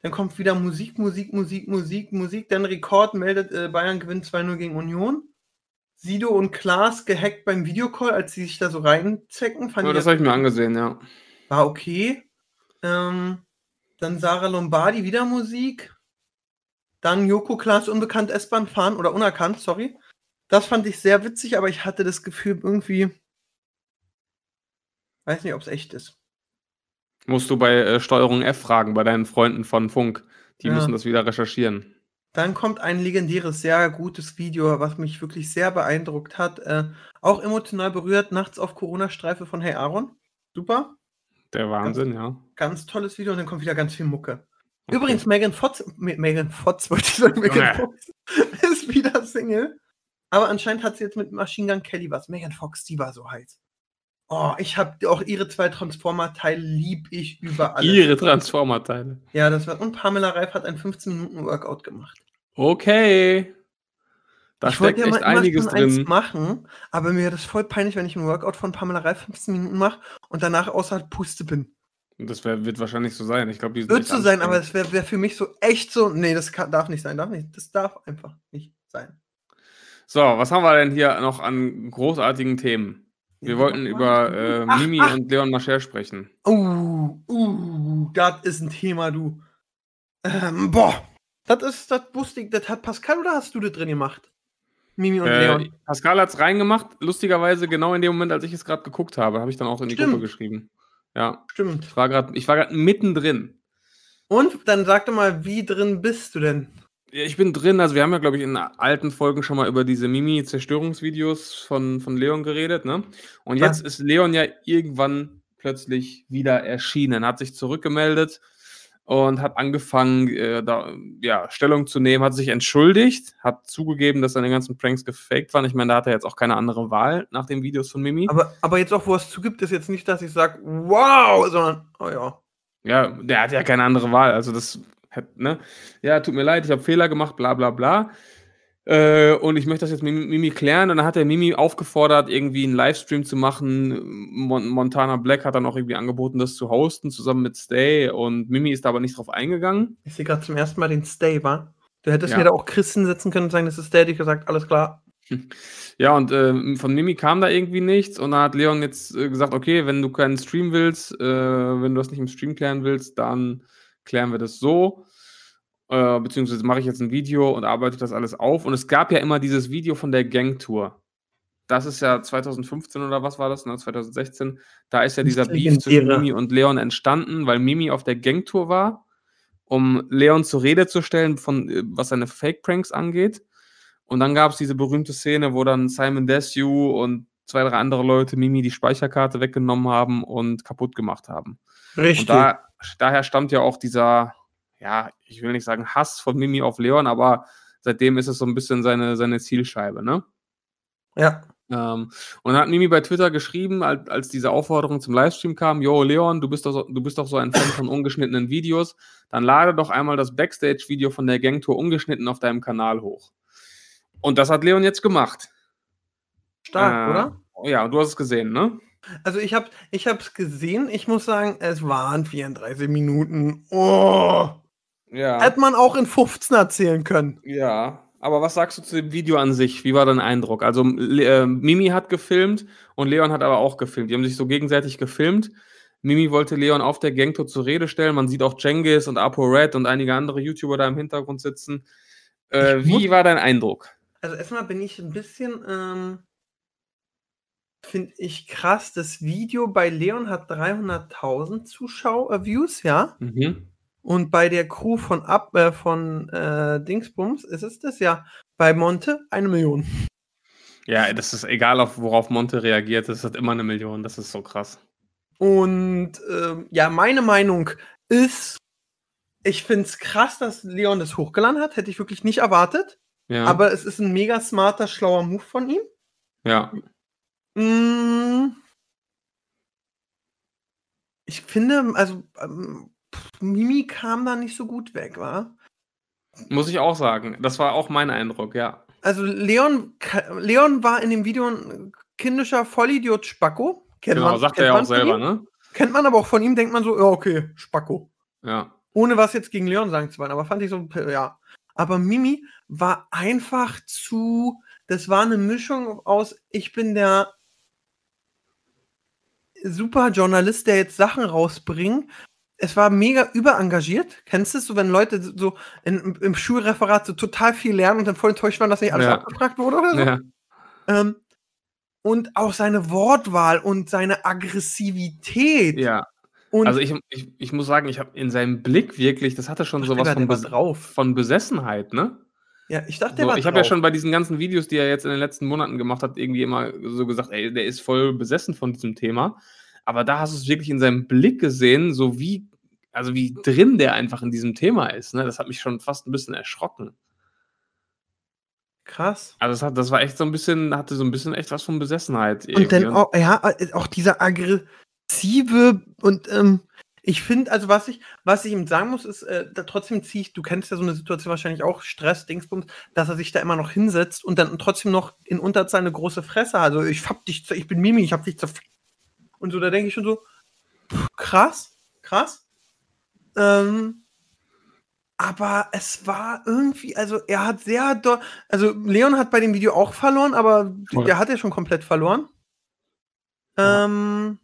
Speaker 2: dann kommt wieder Musik, Musik, Musik, Musik, Musik, dann Rekord meldet, äh, Bayern gewinnt 2-0 gegen Union. Sido und Klaas gehackt beim Videocall, als sie sich da so reinzecken. Fand
Speaker 3: Ja, das habe ich mir angesehen, ja.
Speaker 2: war okay. Ähm, dann Sarah Lombardi wieder Musik. Dann Joko Klaas unbekannt S-Bahn fahren oder unerkannt, sorry. Das fand ich sehr witzig, aber ich hatte das Gefühl irgendwie. Weiß nicht, ob es echt ist.
Speaker 3: Musst du bei äh, Steuerung F fragen, bei deinen Freunden von Funk. Die
Speaker 2: Ja.
Speaker 3: müssen das wieder recherchieren.
Speaker 2: Dann kommt ein legendäres, sehr gutes Video, was mich wirklich sehr beeindruckt hat. Äh, auch emotional berührt, nachts auf Corona-Streife von Hey Aaron. Super.
Speaker 3: Der Wahnsinn, ja.
Speaker 2: Ganz tolles Video und dann kommt wieder ganz viel Mucke.
Speaker 3: Okay.
Speaker 2: Übrigens, Megan Fox, Me- Megan Fox wollte ich sagen, Megan
Speaker 3: Ja.
Speaker 2: Fox ist wieder Single. Aber anscheinend hat sie jetzt mit Machine Gun Kelly was. Megan Fox, die war so heiß. Oh, ich habe auch ihre zwei Transformer-Teile lieb ich über alles.
Speaker 3: Ihre Transformer-Teile.
Speaker 2: Ja, das war. Und Pamela Reif hat ein 15-Minuten-Workout gemacht.
Speaker 3: Okay. Da
Speaker 2: ich wollte
Speaker 3: steckt
Speaker 2: ja
Speaker 3: echt einiges drin.
Speaker 2: machen, aber mir wäre das voll peinlich, wenn ich einen Workout von Pamela Reif 15 Minuten mache und danach außerhalb Puste bin.
Speaker 3: Das wär, wird wahrscheinlich so sein. Ich glaube,
Speaker 2: Wird so sein, aber es wäre wär für mich so echt so. Nee, das kann, darf nicht sein, darf nicht. Das darf einfach nicht sein.
Speaker 3: So, was haben wir denn hier noch an großartigen Themen? Wir wollten über äh,
Speaker 2: Ach,
Speaker 3: Mimi
Speaker 2: ach.
Speaker 3: und Leon Mascher sprechen.
Speaker 2: Uh, uh, das ist ein Thema, du. Ähm, boah. Das ist, das wusste ich, das hat Pascal oder hast du das drin gemacht? Mimi und
Speaker 3: Äh,
Speaker 2: Leon.
Speaker 3: Pascal hat es reingemacht, lustigerweise genau in dem Moment, als ich es gerade geguckt habe, habe ich dann auch in die
Speaker 2: Stimmt.
Speaker 3: Gruppe geschrieben. Ja,
Speaker 2: Stimmt.
Speaker 3: ich war gerade ich war grad mittendrin.
Speaker 2: Und dann sag doch mal, wie drin bist du denn?
Speaker 3: Ja, ich bin drin, also wir haben ja, glaube ich, in alten Folgen schon mal über diese Mimi-Zerstörungsvideos von, von Leon geredet, ne? Und
Speaker 2: Ja.
Speaker 3: jetzt ist Leon ja irgendwann plötzlich wieder erschienen, hat sich zurückgemeldet und hat angefangen, äh, da, ja, Stellung zu nehmen, hat sich entschuldigt, hat zugegeben, dass seine ganzen Pranks gefaked waren. Ich meine, da hat er jetzt auch keine andere Wahl nach den Videos von Mimi.
Speaker 2: Aber, aber jetzt auch, wo es zugibt, ist jetzt nicht, dass ich sage, wow, sondern, oh ja.
Speaker 3: Ja, der hat ja keine andere Wahl. Also das, ne? Ja, tut mir leid, ich habe Fehler gemacht, bla bla bla. Äh, und ich möchte das jetzt mit Mimi klären. Und dann hat er Mimi aufgefordert, irgendwie einen Livestream zu machen. Mon Montana Black hat dann auch irgendwie angeboten, das zu hosten, zusammen mit Stay. Und Mimi ist da aber nicht drauf eingegangen.
Speaker 2: Ich sehe gerade zum ersten Mal den Stay, wa? Du hättest
Speaker 3: Ja.
Speaker 2: mir da auch Chris hinsetzen können und sagen, das ist Stay, ich gesagt, alles klar.
Speaker 3: Ja, und äh, von Mimi kam da irgendwie nichts. Und dann hat Leon jetzt äh, gesagt, okay, wenn du keinen Stream willst, äh, wenn du das nicht im Stream klären willst, dann klären wir das so. Äh, beziehungsweise mache ich jetzt ein Video und arbeite das alles auf. Und es gab ja immer dieses Video von der Gangtour. Das ist ja 2015 oder was war das, ne? 2016. Da ist ja dieser Beef zwischen. Mimi und Leon entstanden, weil Mimi auf der Gangtour war, um Leon zur Rede zu stellen, von, äh, was seine Fake-Pranks angeht. Und dann gab es diese berühmte Szene, wo dann Simon Desue und zwei, drei andere Leute Mimi die Speicherkarte weggenommen haben und kaputt gemacht haben.
Speaker 2: Richtig.
Speaker 3: Und da, daher stammt ja auch dieser, ja, ich will nicht sagen Hass von Mimi auf Leon, aber seitdem ist es so ein bisschen seine, seine Zielscheibe, ne?
Speaker 2: Ja.
Speaker 3: Ähm, und dann hat Mimi bei Twitter geschrieben, als, als diese Aufforderung zum Livestream kam, Jo, Leon, du bist, doch so, du bist doch so ein Fan von ungeschnittenen Videos, dann lade doch einmal das Backstage-Video von der Gangtour ungeschnitten auf deinem Kanal hoch. Und das hat Leon jetzt gemacht.
Speaker 2: Stark,
Speaker 3: Äh,
Speaker 2: oder?
Speaker 3: Ja, du hast es gesehen, ne?
Speaker 2: Also ich habe ich hab's gesehen. Ich muss sagen, es waren 34 Minuten. Oh.
Speaker 3: Ja.
Speaker 2: Hätte man auch in 15 erzählen können.
Speaker 3: Ja, aber was sagst du zu dem Video an sich? Wie war dein Eindruck? Also äh, Mimi hat gefilmt und Leon hat aber auch gefilmt. Die haben sich so gegenseitig gefilmt. Mimi wollte Leon auf der Gangtour zur Rede stellen. Man sieht auch Cengiz und Apo Red und einige andere YouTuber da im Hintergrund sitzen. Äh, wie war dein Eindruck?
Speaker 2: Also erstmal bin ich ein bisschen, ähm, finde ich krass, das Video bei Leon hat 300.000 Zuschauer, Views, ja.
Speaker 3: Mhm.
Speaker 2: Und bei der Crew von Ab, äh, von äh, Dingsbums ist es das ja. Bei Monte eine Million.
Speaker 3: Ja, das ist egal, auf worauf Monte reagiert. Das hat immer eine Million. Das ist so krass.
Speaker 2: Und ähm, ja, meine Meinung ist, ich finde es krass, dass Leon das hochgeladen hat. Hätte ich wirklich nicht erwartet.
Speaker 3: Ja.
Speaker 2: Aber es ist ein mega smarter, schlauer Move von ihm.
Speaker 3: ja.
Speaker 2: Mm. Ich finde, also ähm, Mimi kam da nicht so gut weg, war.
Speaker 3: Muss ich auch sagen. Das war auch mein Eindruck, ja.
Speaker 2: Also Leon, Leon war in dem Video ein kindischer Vollidiot Spacko. Kennt
Speaker 3: Genau,
Speaker 2: man,
Speaker 3: sagt
Speaker 2: kennt
Speaker 3: er ja auch selber,
Speaker 2: ihm.
Speaker 3: ne?
Speaker 2: Kennt man aber auch von ihm, denkt man so, ja, okay, Spacko.
Speaker 3: Ja.
Speaker 2: Ohne was jetzt gegen Leon sagen zu wollen, aber fand ich so, ja. Aber Mimi war einfach zu, das war eine Mischung aus, ich bin der super Journalist, der jetzt Sachen rausbringt. Es war mega überengagiert. Kennst du es so, wenn Leute so in, im Schulreferat so total viel lernen und dann voll enttäuscht waren, dass nicht alles
Speaker 3: Ja.
Speaker 2: abgefragt wurde oder so?
Speaker 3: ja.
Speaker 2: Ähm, und auch seine Wortwahl und seine Aggressivität.
Speaker 3: Ja.
Speaker 2: Und
Speaker 3: Also ich, ich, ich muss sagen, ich habe in seinem Blick wirklich, das hatte schon sowas von, Bes von Besessenheit, ne?
Speaker 2: Ja, ich dachte, der
Speaker 3: So,
Speaker 2: war
Speaker 3: ich habe ja schon bei diesen ganzen Videos, die er jetzt in den letzten Monaten gemacht hat, irgendwie immer so gesagt, ey, der ist voll besessen von diesem Thema. Aber da hast du es wirklich in seinem Blick gesehen, so wie, also wie drin der einfach in diesem Thema ist. Ne? Das hat mich schon fast ein bisschen erschrocken.
Speaker 2: Krass.
Speaker 3: Also das, hat, das war echt so ein bisschen, hatte so ein bisschen echt was von Besessenheit.
Speaker 2: Und dann
Speaker 3: irgendwie.
Speaker 2: auch, ja, auch dieser aggressive und ähm, ich finde, also was ich, was ich ihm sagen muss, ist, äh, da trotzdem ziehe ich, du kennst ja so eine Situation wahrscheinlich auch, Stress, Dingsbums, dass er sich da immer noch hinsetzt und dann trotzdem noch in Unterzahl eine große Fresse hat. Also ich hab dich, ich bin Mimi, ich hab dich zerfickt. Und so, da denke ich schon so, pff, krass, krass. Ähm, aber es war irgendwie, also er hat sehr, also Leon hat bei dem Video auch verloren, aber der hat ja schon komplett verloren.
Speaker 3: Ja.
Speaker 2: Ähm,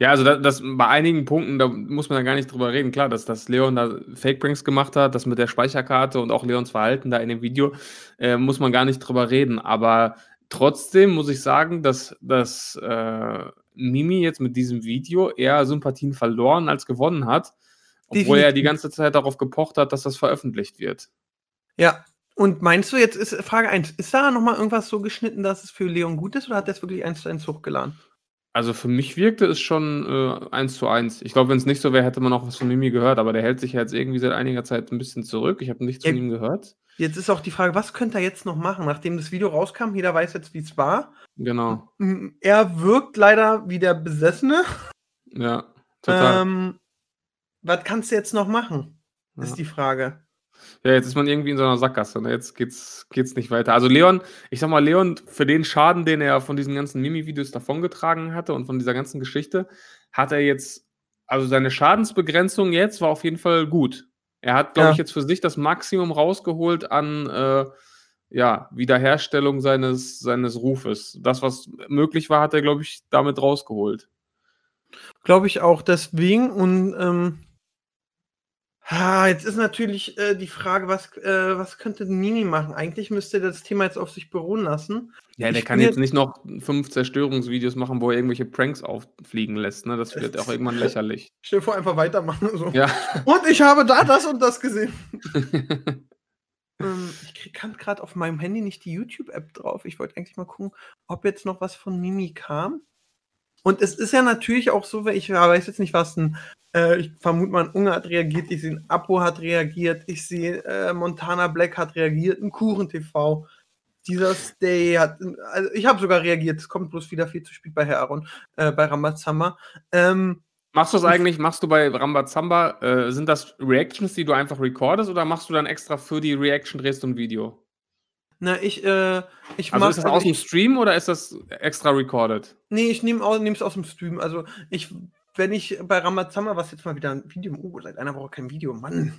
Speaker 3: Ja, also das, das bei einigen Punkten, da muss man ja gar nicht drüber reden. Klar, dass, dass Leon da Fake-Pranks gemacht hat, das mit der Speicherkarte und auch Leons Verhalten da in dem Video, äh, muss man gar nicht drüber reden. Aber trotzdem muss ich sagen, dass, dass äh, Mimi jetzt mit diesem Video eher Sympathien verloren als gewonnen hat, obwohl er die
Speaker 2: Definitiv.
Speaker 3: ganze Zeit darauf gepocht hat, dass das veröffentlicht wird.
Speaker 2: ja. Und meinst du jetzt, ist Frage 1, ist da nochmal irgendwas so geschnitten, dass es für Leon gut ist oder hat er es wirklich eins zu eins hochgeladen?
Speaker 3: Also für mich wirkte es schon äh, eins zu eins. Ich glaube, wenn es nicht so wäre, hätte man auch was von Mimi gehört, aber der hält sich ja jetzt irgendwie seit einiger Zeit ein bisschen zurück. Ich habe nichts
Speaker 2: Ja.
Speaker 3: von ihm gehört.
Speaker 2: Jetzt ist auch die Frage, was könnte er jetzt noch machen, nachdem das Video rauskam? Jeder weiß jetzt, wie es war.
Speaker 3: Genau.
Speaker 2: Er wirkt leider wie der Besessene.
Speaker 3: Ja, total.
Speaker 2: Ähm, was kannst du jetzt noch machen? Ist
Speaker 3: Ja.
Speaker 2: die Frage.
Speaker 3: Ja, jetzt ist man irgendwie in so einer Sackgasse. Ne? Jetzt geht's, geht's nicht weiter. Also Leon, ich sag mal, Leon, für den Schaden, den er von diesen ganzen Mimi-Videos davongetragen hatte und von dieser ganzen Geschichte, hat er jetzt, also seine Schadensbegrenzung jetzt war auf jeden Fall gut. Er hat, glaube
Speaker 2: Ja.
Speaker 3: ich, jetzt für sich das Maximum rausgeholt an äh, ja, Wiederherstellung seines, seines Rufes. Das, was möglich war, hat er, glaube ich, damit rausgeholt.
Speaker 2: Glaube ich auch deswegen. Und ähm, ha, jetzt ist natürlich äh, die Frage, was, äh, was könnte Nini machen? Eigentlich müsste er das Thema jetzt auf sich beruhen lassen.
Speaker 3: Ja, der
Speaker 2: Ich
Speaker 3: kann jetzt nicht noch fünf Zerstörungsvideos machen, wo er irgendwelche Pranks auffliegen lässt. Ne? Das wird auch irgendwann lächerlich.
Speaker 2: Stell vor, einfach weitermachen. So.
Speaker 3: Ja.
Speaker 2: Und ich habe da das und das gesehen. Ähm, ich kann gerade auf meinem Handy nicht die YouTube-App drauf. Ich wollte eigentlich mal gucken, ob jetzt noch was von Mimi kam. Und es ist ja natürlich auch so, weil ich weiß jetzt nicht, was ein, äh, ich vermute mal, ein Unge hat reagiert, ich sehe, ein Apo hat reagiert, ich sehe, äh, Montana Black hat reagiert, ein Kuchen TV. Dieser Stay hat, also ich habe sogar reagiert, es kommt bloß wieder viel zu spät bei Herr Aaron, äh, bei Ramazamba. Ähm,
Speaker 3: Machst du das eigentlich, machst du bei Rambazamba, äh, sind das Reactions, die du einfach recordest oder machst du dann extra für die Reaction drehst du ein Video?
Speaker 2: Na, ich, äh, ich
Speaker 3: Also ist das aus dem Stream oder ist das extra recorded?
Speaker 2: Nee, ich nehme es aus dem Stream. Also ich, wenn ich bei Ramazamba, was jetzt mal wieder ein Video, oh, seit einer Woche kein Video, Mann,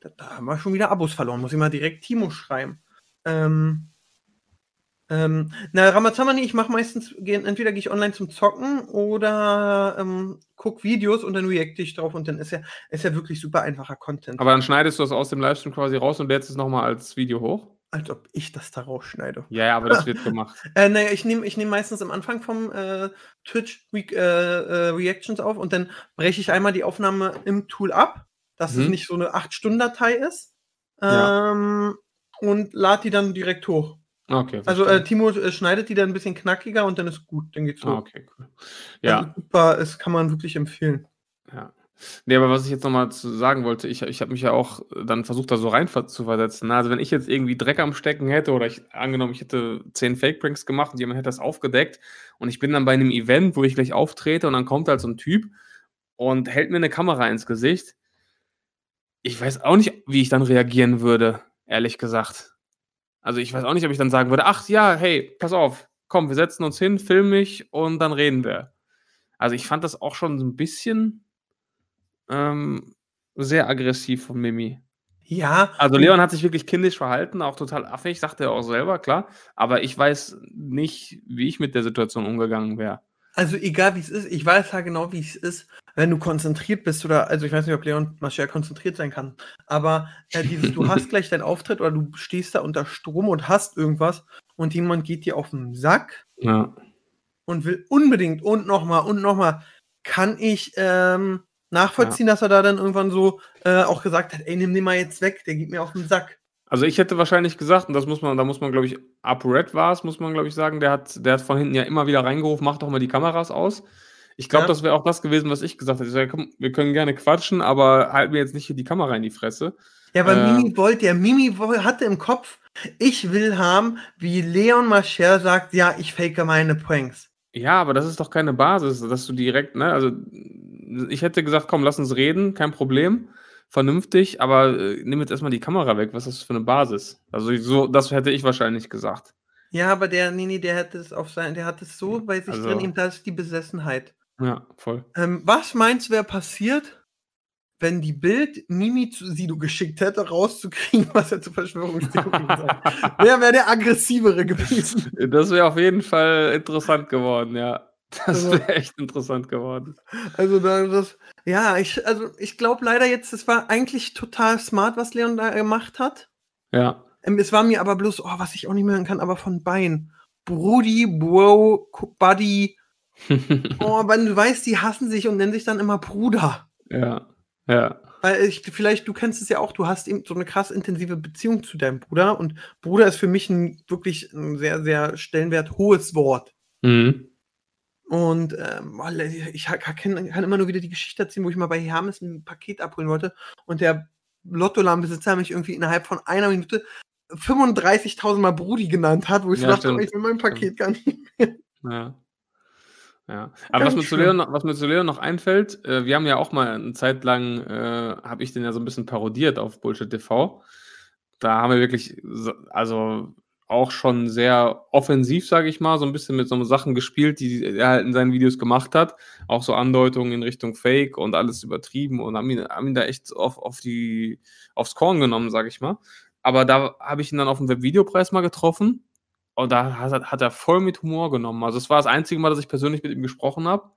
Speaker 2: da, da haben wir schon wieder Abos verloren. Muss ich mal direkt Timo schreiben. Ähm, ähm, na, Ramazamba, nee, ich mache meistens, entweder gehe ich online zum Zocken oder ähm, guck Videos und dann reacte ich drauf und dann ist ja, ist ja wirklich super einfacher Content.
Speaker 3: Aber dann schneidest du das aus dem Livestream quasi raus und lädst es nochmal als Video hoch?
Speaker 2: Als ob ich das da rausschneide.
Speaker 3: Ja, ja, aber das wird gemacht.
Speaker 2: Äh, naja, ich nehme ich nehm meistens am Anfang vom äh, Twitch Re äh, äh, Reactions auf und dann breche ich einmal die Aufnahme im Tool ab, dass es
Speaker 3: Mhm.
Speaker 2: nicht so eine 8-Stunden-Datei ist.
Speaker 3: Ja.
Speaker 2: Ähm, Und lade die dann direkt hoch.
Speaker 3: Okay.
Speaker 2: Also äh. Timo äh, schneidet die dann ein bisschen knackiger und dann ist gut, dann geht's
Speaker 3: ah,
Speaker 2: hoch.
Speaker 3: okay, cool. Ja,
Speaker 2: Also super, das kann man wirklich empfehlen.
Speaker 3: ja. Nee, aber was ich jetzt nochmal sagen wollte, ich, ich habe mich ja auch dann versucht, da so rein zu versetzen. Also wenn ich jetzt irgendwie Dreck am Stecken hätte oder ich angenommen, ich hätte zehn Fake-Pranks gemacht und jemand hätte das aufgedeckt und ich bin dann bei einem Event, wo ich gleich auftrete und dann kommt halt so ein Typ und hält mir eine Kamera ins Gesicht. Ich weiß auch nicht, wie ich dann reagieren würde, ehrlich gesagt. Also ich weiß auch nicht, ob ich dann sagen würde, ach ja, hey, pass auf, komm, wir setzen uns hin, film mich und dann reden wir. Also ich fand das auch schon so ein bisschen ähm, sehr aggressiv von Mimi.
Speaker 2: Ja,
Speaker 3: Also Leon hat sich wirklich kindisch verhalten, auch total affig, sagt er auch selber, klar. Aber ich weiß nicht, wie ich mit der Situation umgegangen wäre.
Speaker 2: Also egal wie es ist, ich weiß ja genau, wie es ist, wenn du konzentriert bist oder, also ich weiß nicht, ob Leon Mascher konzentriert sein kann, aber äh, dieses, du hast gleich deinen Auftritt oder du stehst da unter Strom und hast irgendwas und jemand geht dir auf den Sack
Speaker 3: Ja.
Speaker 2: und will unbedingt und nochmal und nochmal, kann ich ähm, nachvollziehen, dass er da dann irgendwann so äh, auch gesagt hat, ey, nimm den mal jetzt weg, der geht mir auf den Sack.
Speaker 3: Also ich hätte wahrscheinlich gesagt, und das muss man, da muss man, glaube ich, ApoRed war es, muss man, glaube ich, sagen, der hat, der hat von hinten ja immer wieder reingerufen, mach doch mal die Kameras aus. Ich glaube,
Speaker 2: Ja.
Speaker 3: das wäre auch das gewesen, was ich gesagt hätte. Ich sag, komm, wir können gerne quatschen, aber halt mir jetzt nicht hier die Kamera in die Fresse.
Speaker 2: Ja, aber
Speaker 3: Äh.
Speaker 2: Mimi wollte, ja, Mimi hatte im Kopf, ich will haben, wie Leon Mascher sagt, ja, ich fake meine Pranks.
Speaker 3: Ja, aber das ist doch keine Basis, dass du direkt, ne, also ich hätte gesagt, komm, lass uns reden, kein Problem, vernünftig, aber äh, nimm jetzt erstmal die Kamera weg, was ist das für eine Basis? Also so, das hätte ich wahrscheinlich gesagt.
Speaker 2: Ja, aber der, nee, nee, der hat es auf sein, der hat es so bei sich
Speaker 3: Also-
Speaker 2: drin, ihm das ist die Besessenheit.
Speaker 3: Ja, voll.
Speaker 2: Ähm, was meinst du, wäre passiert, wenn die Bild Mimi zu Sido geschickt hätte, rauszukriegen, was er zu Verschwörungstheorien sagt? Wer wäre der aggressivere gewesen?
Speaker 3: Das wäre auf jeden Fall interessant geworden, ja. Das
Speaker 2: Also-
Speaker 3: wäre echt interessant geworden.
Speaker 2: Also da, das, ja, ich, also ich glaube leider jetzt, es war eigentlich total smart, was Leon da gemacht hat.
Speaker 3: Ja.
Speaker 2: Ähm, es war mir aber bloß, oh, was ich auch nicht mehr hören kann, aber von Bein. Brudi, Bro, Buddy. Oh, weil du weißt, die hassen sich und nennen sich dann immer Bruder.
Speaker 3: ja. Ja.
Speaker 2: Weil ich, vielleicht, du kennst es ja auch, du hast eben so eine krass intensive Beziehung zu deinem Bruder und Bruder ist für mich ein wirklich ein sehr, sehr stellenwert hohes Wort.
Speaker 3: Mhm.
Speaker 2: Und ähm, ich kann, kann immer nur wieder die Geschichte erzählen, wo ich mal bei Hermes ein Paket abholen wollte und der Lottoladenbesitzer mich irgendwie innerhalb von einer Minute 35.000 Mal Brudi genannt hat, wo ich
Speaker 3: Ja,
Speaker 2: dachte, oh,
Speaker 3: stimmt.
Speaker 2: ich will mein Paket gar nicht.
Speaker 3: Ja. Ja. Aber was mir, zu. Leon, noch- was mir zu Leon noch einfällt, äh, wir haben ja auch mal eine Zeit lang, äh, habe ich den ja so ein bisschen parodiert auf Bullshit TV. Da haben wir wirklich, so, also auch schon sehr offensiv, sage ich mal, so ein bisschen mit so Sachen gespielt, die er halt in seinen Videos gemacht hat. Auch so Andeutungen in Richtung Fake und alles übertrieben und haben ihn, haben ihn da echt auf, auf die, aufs Korn genommen, sage ich mal. Aber da habe ich ihn dann auf dem Webvideopreis mal getroffen und da hat, hat er voll mit Humor genommen. Also es war das einzige Mal, dass ich persönlich mit ihm gesprochen habe.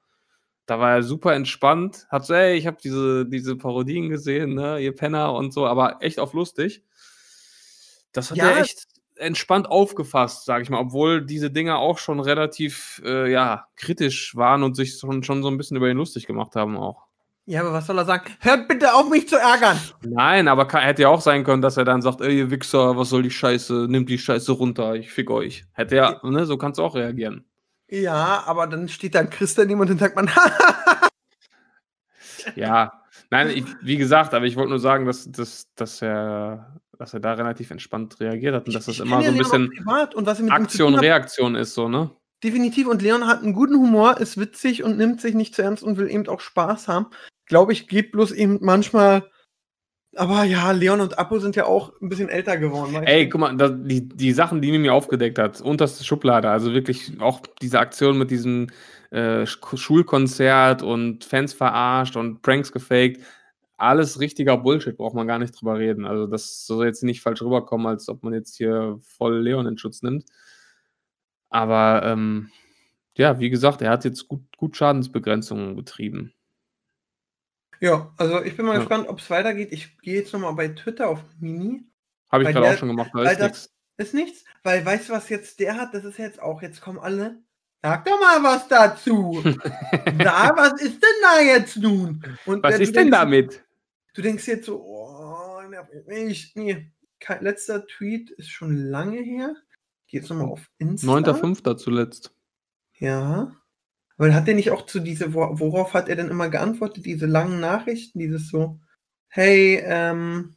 Speaker 3: Da war er super entspannt, hat so, ey, ich habe diese, diese Parodien gesehen, ne, ihr Penner und so, aber echt auf lustig. Das hat
Speaker 2: Ja.
Speaker 3: er echt entspannt aufgefasst, sage ich mal, obwohl diese Dinger auch schon relativ, äh, ja, kritisch waren und sich schon, schon so ein bisschen über ihn lustig gemacht haben auch.
Speaker 2: Ja, aber was soll er sagen? Hört bitte auf, mich zu ärgern!
Speaker 3: Nein, aber kann, hätte ja auch sein können, dass er dann sagt, ey, ihr Wichser, was soll die Scheiße, nimmt die Scheiße runter, ich fick euch. Hätte ja, ne, so kannst du auch reagieren.
Speaker 2: Ja, aber dann steht da Chris daneben und dann sagt man,
Speaker 3: Ja, nein, ich, wie gesagt, aber ich wollte nur sagen, dass, dass, dass, er, dass er da relativ entspannt reagiert hat und dass das immer so ein bisschen
Speaker 2: privat und was er mit ihm zu
Speaker 3: Aktion,
Speaker 2: tun hat.
Speaker 3: Reaktion ist, so, ne?
Speaker 2: Definitiv. Und Leon hat einen guten Humor, ist witzig und nimmt sich nicht zu ernst und will eben auch Spaß haben. Glaube ich, geht bloß eben manchmal. Aber ja, Leon und Apo sind ja auch ein bisschen älter geworden.
Speaker 3: Ey, guck mal, da, die, die Sachen, die Mimi aufgedeckt hat, unterste Schublade, also wirklich auch diese Aktion mit diesem äh, Sch- Schulkonzert und Fans verarscht und Pranks gefaked, alles richtiger Bullshit, braucht man gar nicht drüber reden. Also das soll jetzt nicht falsch rüberkommen, als ob man jetzt hier voll Leon in Schutz nimmt. Aber ähm, ja, wie gesagt, er hat jetzt gut, gut Schadensbegrenzungen betrieben.
Speaker 2: Ja, also ich bin mal
Speaker 3: Ja.
Speaker 2: gespannt, ob es weitergeht. Ich gehe jetzt nochmal bei Twitter auf Mini.
Speaker 3: Habe ich gerade auch schon gemacht, da
Speaker 2: weil
Speaker 3: ist
Speaker 2: das-
Speaker 3: nichts.
Speaker 2: Ist nichts, weil weißt du, was jetzt der hat? Das ist jetzt auch, jetzt kommen alle. Sag doch mal was dazu. Na, was ist denn da jetzt nun? Und
Speaker 3: Was
Speaker 2: äh,
Speaker 3: ist denn
Speaker 2: denkst-
Speaker 3: damit?
Speaker 2: Du denkst jetzt so, oh, ich, nee, kein letzter Tweet ist schon lange her. Geh jetzt nochmal auf Insta.
Speaker 3: 9.5. zuletzt.
Speaker 2: Ja. Aber hat der nicht auch zu diese, wo- worauf hat er denn immer geantwortet? Diese langen Nachrichten, dieses so, hey, ähm,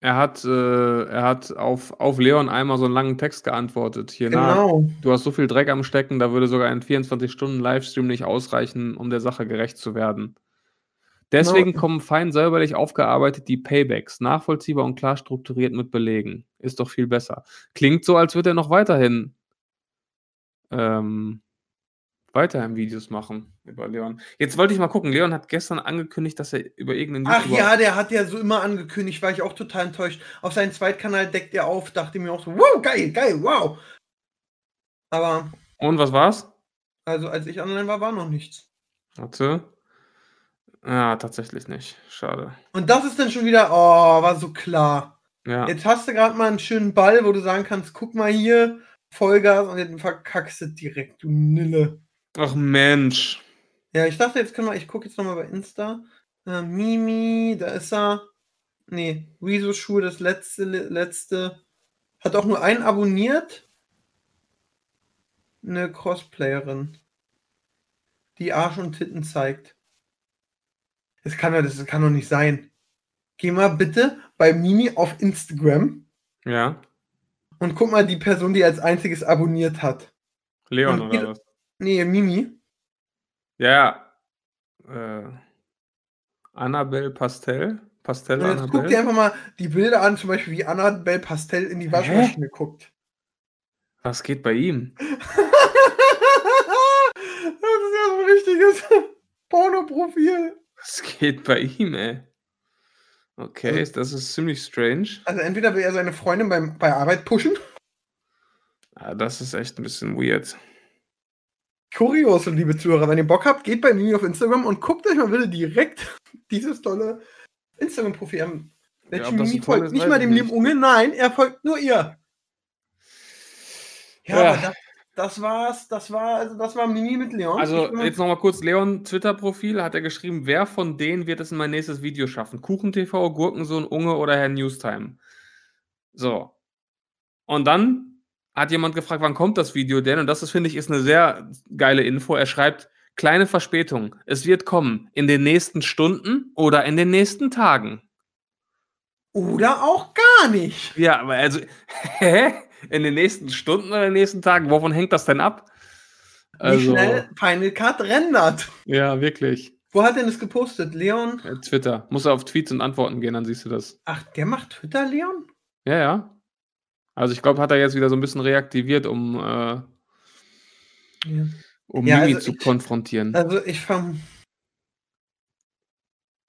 Speaker 3: Er hat, äh, er hat auf, auf Leon einmal so einen langen Text geantwortet. Hier, na,
Speaker 2: genau.
Speaker 3: du hast so viel Dreck am Stecken, da würde sogar ein 24-Stunden-Livestream nicht ausreichen, um der Sache gerecht zu werden. Deswegen
Speaker 2: Genau.
Speaker 3: kommen fein säuberlich aufgearbeitet die Paybacks, nachvollziehbar und klar strukturiert mit Belegen. Ist doch viel besser. Klingt so, als würde er noch weiterhin ähm, weiterhin Videos machen über Leon. Jetzt wollte ich mal gucken. Leon hat gestern angekündigt, dass er über irgendeinen
Speaker 2: Ach
Speaker 3: YouTuber-
Speaker 2: ja, der hat ja so immer angekündigt, war ich auch total enttäuscht. Auf seinen Zweitkanal deckt er auf, dachte mir auch so, wow, geil, geil, wow. Aber,
Speaker 3: Und was war's?
Speaker 2: also als ich online war, war noch nichts.
Speaker 3: Warte. Ja, tatsächlich nicht. Schade.
Speaker 2: Und das ist dann schon wieder, oh, war so klar.
Speaker 3: Ja.
Speaker 2: Jetzt hast du gerade mal einen schönen Ball, wo du sagen kannst, guck mal hier, Vollgas und jetzt verkackst du direkt, du Nille.
Speaker 3: Ach Mensch.
Speaker 2: Ja, ich dachte, jetzt können wir, ich gucke jetzt nochmal bei Insta. Äh, Mimi, da ist er. Nee, Rezo Schuhe, das letzte, letzte. Hat auch nur einen abonniert. Eine Crossplayerin. Die Arsch und Titten zeigt. Das kann doch, das kann doch nicht sein. Geh mal bitte bei Mimi auf Instagram
Speaker 3: Ja.
Speaker 2: und guck mal die Person, die als einziges abonniert hat.
Speaker 3: Leon
Speaker 2: Und
Speaker 3: oder was?
Speaker 2: Nee, Mimi.
Speaker 3: Ja. Äh, Annabelle Pastel. Pastel
Speaker 2: Und jetzt guck dir
Speaker 3: Annabelle.
Speaker 2: einfach mal die Bilder an, zum Beispiel wie Annabelle Pastell in die Waschmaschine guckt.
Speaker 3: Was geht bei ihm?
Speaker 2: das ist ja so ein richtiges Porno-Profil.
Speaker 3: Was geht bei ihm, ey? Okay,
Speaker 2: Also-
Speaker 3: das ist ziemlich strange.
Speaker 2: Also entweder will er seine Freundin beim, bei Arbeit pushen.
Speaker 3: Ja, das ist echt ein bisschen weird.
Speaker 2: Kurios, liebe Zuhörer, wenn ihr Bock habt, geht bei Mimi auf Instagram und guckt euch mal bitte direkt dieses tolle Instagram-Profil an. Welche
Speaker 3: das
Speaker 2: Mimi folgt nicht mal dem lieben Unge, nein, er folgt nur ihr. Ja,
Speaker 3: Ja.
Speaker 2: aber das, das war's, das war, also das war Mimi mit Leon.
Speaker 3: Also jetzt nochmal kurz, Leon, Twitter-Profil, hat er geschrieben, wer von denen wird es in mein nächstes Video schaffen? KuchenTV, Gurkensohn, Unge oder Herr Newstime? So. Und dann hat jemand gefragt, wann kommt das Video denn? Und das ist, finde ich, ist eine sehr geile Info. Er schreibt, kleine Verspätung. Es wird kommen in den nächsten Stunden oder in den nächsten Tagen.
Speaker 2: Oder auch gar nicht.
Speaker 3: Ja, aber also, hä? In den nächsten Stunden oder in den nächsten Tagen? Wovon hängt das denn ab?
Speaker 2: Wie
Speaker 3: Also,
Speaker 2: schnell Final Cut rendert.
Speaker 3: ja, wirklich.
Speaker 2: Wo hat denn das gepostet? Leon?
Speaker 3: Äh, Twitter. Muss er auf Tweets und Antworten gehen, dann siehst du das.
Speaker 2: Ach, der macht Twitter, Leon?
Speaker 3: Ja, ja. Also ich glaube, hat er jetzt wieder so ein bisschen reaktiviert, um, äh,
Speaker 2: Ja.
Speaker 3: um
Speaker 2: Ja,
Speaker 3: Mimi
Speaker 2: also
Speaker 3: zu
Speaker 2: ich-
Speaker 3: konfrontieren.
Speaker 2: Also ich fand.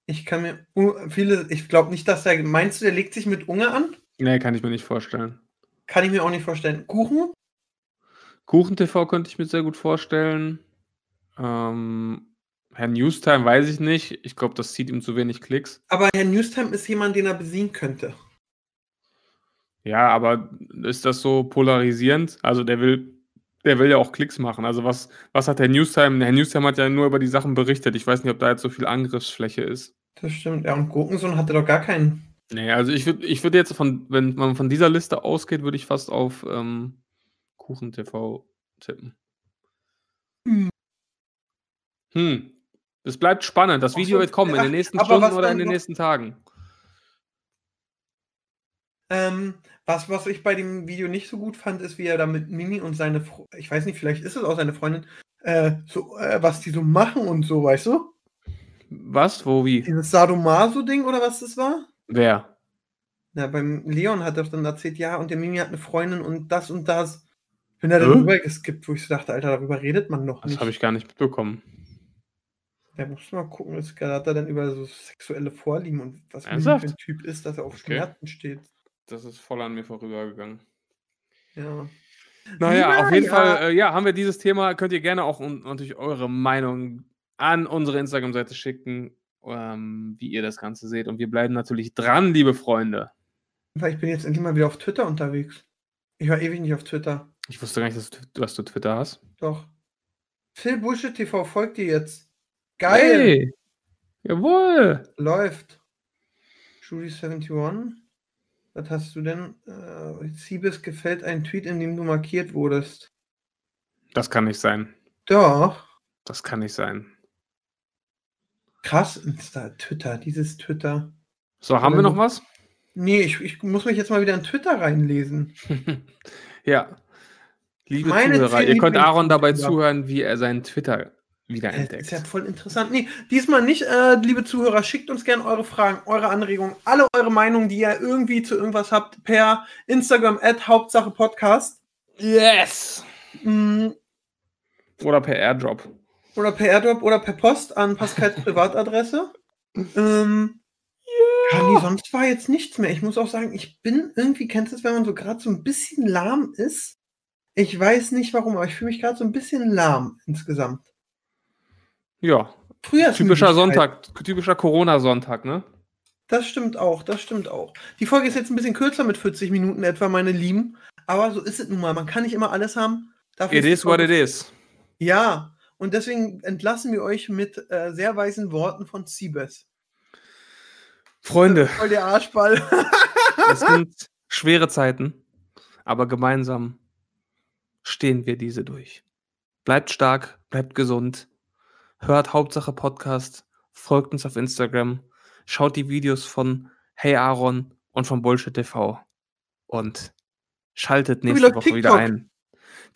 Speaker 2: Ich kann mir viele, ich glaube nicht, dass er. Meinst du, der legt sich mit Unge an?
Speaker 3: nee, kann ich mir nicht vorstellen.
Speaker 2: Kann ich mir auch nicht vorstellen. Kuchen?
Speaker 3: Kuchen-TV könnte ich mir sehr gut vorstellen. Ähm, Herr Newstime weiß ich nicht. Ich glaube, das zieht ihm zu wenig Klicks.
Speaker 2: Aber Herr Newstime ist jemand, den er besiegen könnte.
Speaker 3: Ja, aber ist das so polarisierend? Also der will, der will ja auch Klicks machen. Also was, was hat Herr Newstime? Herr Newstime hat ja nur über die Sachen berichtet. Ich weiß nicht, ob da jetzt so viel Angriffsfläche ist.
Speaker 2: Das stimmt. Ja, und Gurkensohn hatte doch gar keinen.
Speaker 3: Nee, also ich würde ich würd jetzt von, wenn man von dieser Liste ausgeht, würde ich fast auf ähm, Kuchen TV tippen.
Speaker 2: Hm.
Speaker 3: Hm. Es bleibt spannend. Das
Speaker 2: Ach
Speaker 3: Video wird kommen in den nächsten
Speaker 2: aber
Speaker 3: Stunden oder in den nächsten Tagen.
Speaker 2: Ähm, was, was ich bei dem Video nicht so gut fand, ist, wie er da mit Mimi und seine, Fro ich weiß nicht, vielleicht ist es auch seine Freundin, äh, so, äh, was die so machen und so, weißt du?
Speaker 3: Was? Wo? Wie?
Speaker 2: Dieses Sadomaso-Ding oder was das war?
Speaker 3: Wer?
Speaker 2: Na, beim Leon hat er dann erzählt, ja, und der Mimi hat eine Freundin und das und das. Bin da darüber geskippt, wo ich so dachte, Alter, darüber redet man noch
Speaker 3: Das
Speaker 2: nicht.
Speaker 3: habe ich gar nicht mitbekommen.
Speaker 2: Da musst du mal gucken, was hat er dann über so sexuelle Vorlieben und was für ein Typ ist, dass er auf
Speaker 3: Okay.
Speaker 2: Schmerzen steht.
Speaker 3: Das ist voll an mir vorübergegangen.
Speaker 2: Ja.
Speaker 3: Naja, auf jeden
Speaker 2: Ja.
Speaker 3: Fall, äh, ja, haben wir dieses Thema. Könnt ihr gerne auch natürlich eure Meinung an unsere Instagram-Seite schicken, ähm, wie ihr das Ganze seht. Und wir bleiben natürlich dran, liebe Freunde.
Speaker 2: Weil ich bin jetzt endlich mal wieder auf Twitter unterwegs. Ich war ewig nicht auf Twitter.
Speaker 3: Ich wusste gar nicht, dass du, dass du Twitter hast.
Speaker 2: Doch. Phil Bullshit TV folgt dir jetzt. Geil.
Speaker 3: Hey, jawohl.
Speaker 2: Läuft. Judy71. Was hast du denn? Äh, Siebes gefällt ein Tweet, in dem du markiert wurdest.
Speaker 3: Das kann nicht sein.
Speaker 2: Doch.
Speaker 3: Das kann nicht sein.
Speaker 2: Krass, Insta, Twitter, dieses Twitter.
Speaker 3: So, haben wir noch was?
Speaker 2: Nee, ich, ich muss mich jetzt mal wieder in Twitter reinlesen.
Speaker 3: ja. Liebe
Speaker 2: Meine
Speaker 3: Zuhörer, ihr könnt Aaron dabei zuhören, wie er seinen Twitter wieder
Speaker 2: Äh,
Speaker 3: entdeckt.
Speaker 2: ist ja voll interessant. Nee, diesmal nicht, äh, liebe Zuhörer, schickt uns gerne eure Fragen, eure Anregungen, alle eure Meinungen, die ihr irgendwie zu irgendwas habt, per Instagram at Hauptsache Podcast.
Speaker 3: Yes!
Speaker 2: Mm,
Speaker 3: Oder per Airdrop.
Speaker 2: Oder per Airdrop oder per Post an Pascals Privatadresse. ähm, ja, nee, sonst war jetzt nichts mehr. Ich muss auch sagen, ich bin irgendwie, kennst du es, wenn man so gerade so ein bisschen lahm ist? Ich weiß nicht warum, aber ich fühle mich gerade so ein bisschen lahm insgesamt.
Speaker 3: Ja,
Speaker 2: Früher
Speaker 3: typischer Sonntag, typischer Corona-Sonntag, ne?
Speaker 2: Das stimmt auch, das stimmt auch. Die Folge ist jetzt ein bisschen kürzer mit 40 Minuten etwa, meine Lieben. Aber so ist es nun mal. Man kann nicht immer alles haben. Dafür
Speaker 3: It is what it is.
Speaker 2: Ja, und deswegen entlassen wir euch mit äh, sehr weisen Worten von Siebes.
Speaker 3: Freunde,
Speaker 2: Voll der Arschball.
Speaker 3: es sind schwere Zeiten, aber gemeinsam stehen wir diese durch. Bleibt stark, bleibt gesund, hört Hauptsache Podcast, folgt uns auf Instagram, schaut die Videos von Hey Aaron und von Bullshit TV und schaltet nächste Woche wieder
Speaker 2: TikTok?
Speaker 3: ein.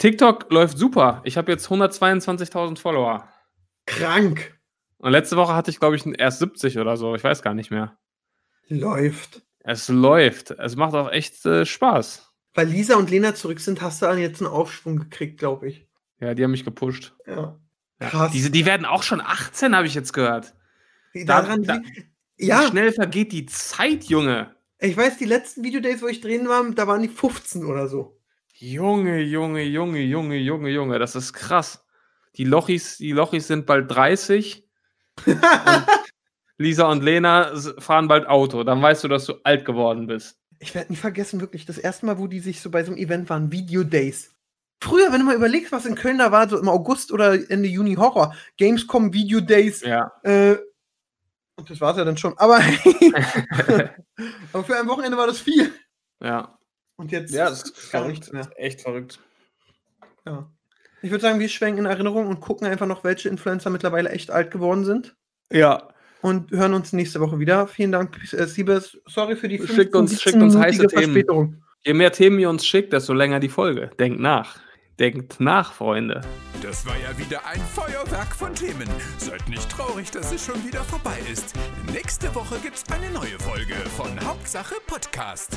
Speaker 3: TikTok läuft super. Ich habe jetzt 122.000 Follower.
Speaker 2: Krank.
Speaker 3: Und letzte Woche hatte ich, glaube ich, erst 70 oder so. Ich weiß gar nicht mehr.
Speaker 2: Läuft.
Speaker 3: Es läuft. Es macht auch echt äh, Spaß.
Speaker 2: Weil Lisa und Lena zurück sind, hast du dann jetzt einen Aufschwung gekriegt, glaube ich.
Speaker 3: Ja, die haben mich gepusht.
Speaker 2: Ja.
Speaker 3: Ja.
Speaker 2: Krass.
Speaker 3: Diese, die werden auch schon 18, habe ich jetzt gehört. Da-
Speaker 2: Daran,
Speaker 3: da-
Speaker 2: li- ja,
Speaker 3: Wie schnell vergeht die Zeit, Junge.
Speaker 2: ich weiß, die letzten Videodays, wo ich drin war, da waren die 15 oder so.
Speaker 3: Junge, Junge, Junge, Junge, Junge, Junge. Das ist krass. Die Lochis, die Lochis sind bald 30. und Lisa und Lena fahren bald Auto. Dann weißt du, dass du alt geworden bist.
Speaker 2: Ich werde nie vergessen, wirklich, das erste Mal, wo die sich so bei so einem Event waren, Video Days. Früher, wenn du mal überlegst, was in Köln da war, so im August oder Ende Juni Horror, Gamescom Video Days,
Speaker 3: Ja.
Speaker 2: äh, und das war's ja dann schon. Aber, aber für ein Wochenende war das viel.
Speaker 3: ja.
Speaker 2: Und jetzt
Speaker 3: Ja, das
Speaker 2: ist gar nichts mehr.
Speaker 3: Echt verrückt.
Speaker 2: Ja. Ich würde sagen, wir schwenken in Erinnerung und gucken einfach noch, welche Influencer mittlerweile echt alt geworden sind.
Speaker 3: Ja.
Speaker 2: Und hören uns nächste Woche wieder. Vielen Dank, äh, Siebes. Sorry für die
Speaker 3: Schickt uns-
Speaker 2: 15,
Speaker 3: schickt uns heiße
Speaker 2: 17-minütige
Speaker 3: Themen.
Speaker 2: Verspätung.
Speaker 3: Je mehr Themen ihr uns schickt, desto länger die Folge. Denkt nach. Denkt nach, Freunde.
Speaker 1: Das war ja wieder ein Feuerwerk von Themen. Seid nicht traurig, dass es schon wieder vorbei ist. Nächste Woche gibt's eine neue Folge von Hauptsache Podcast.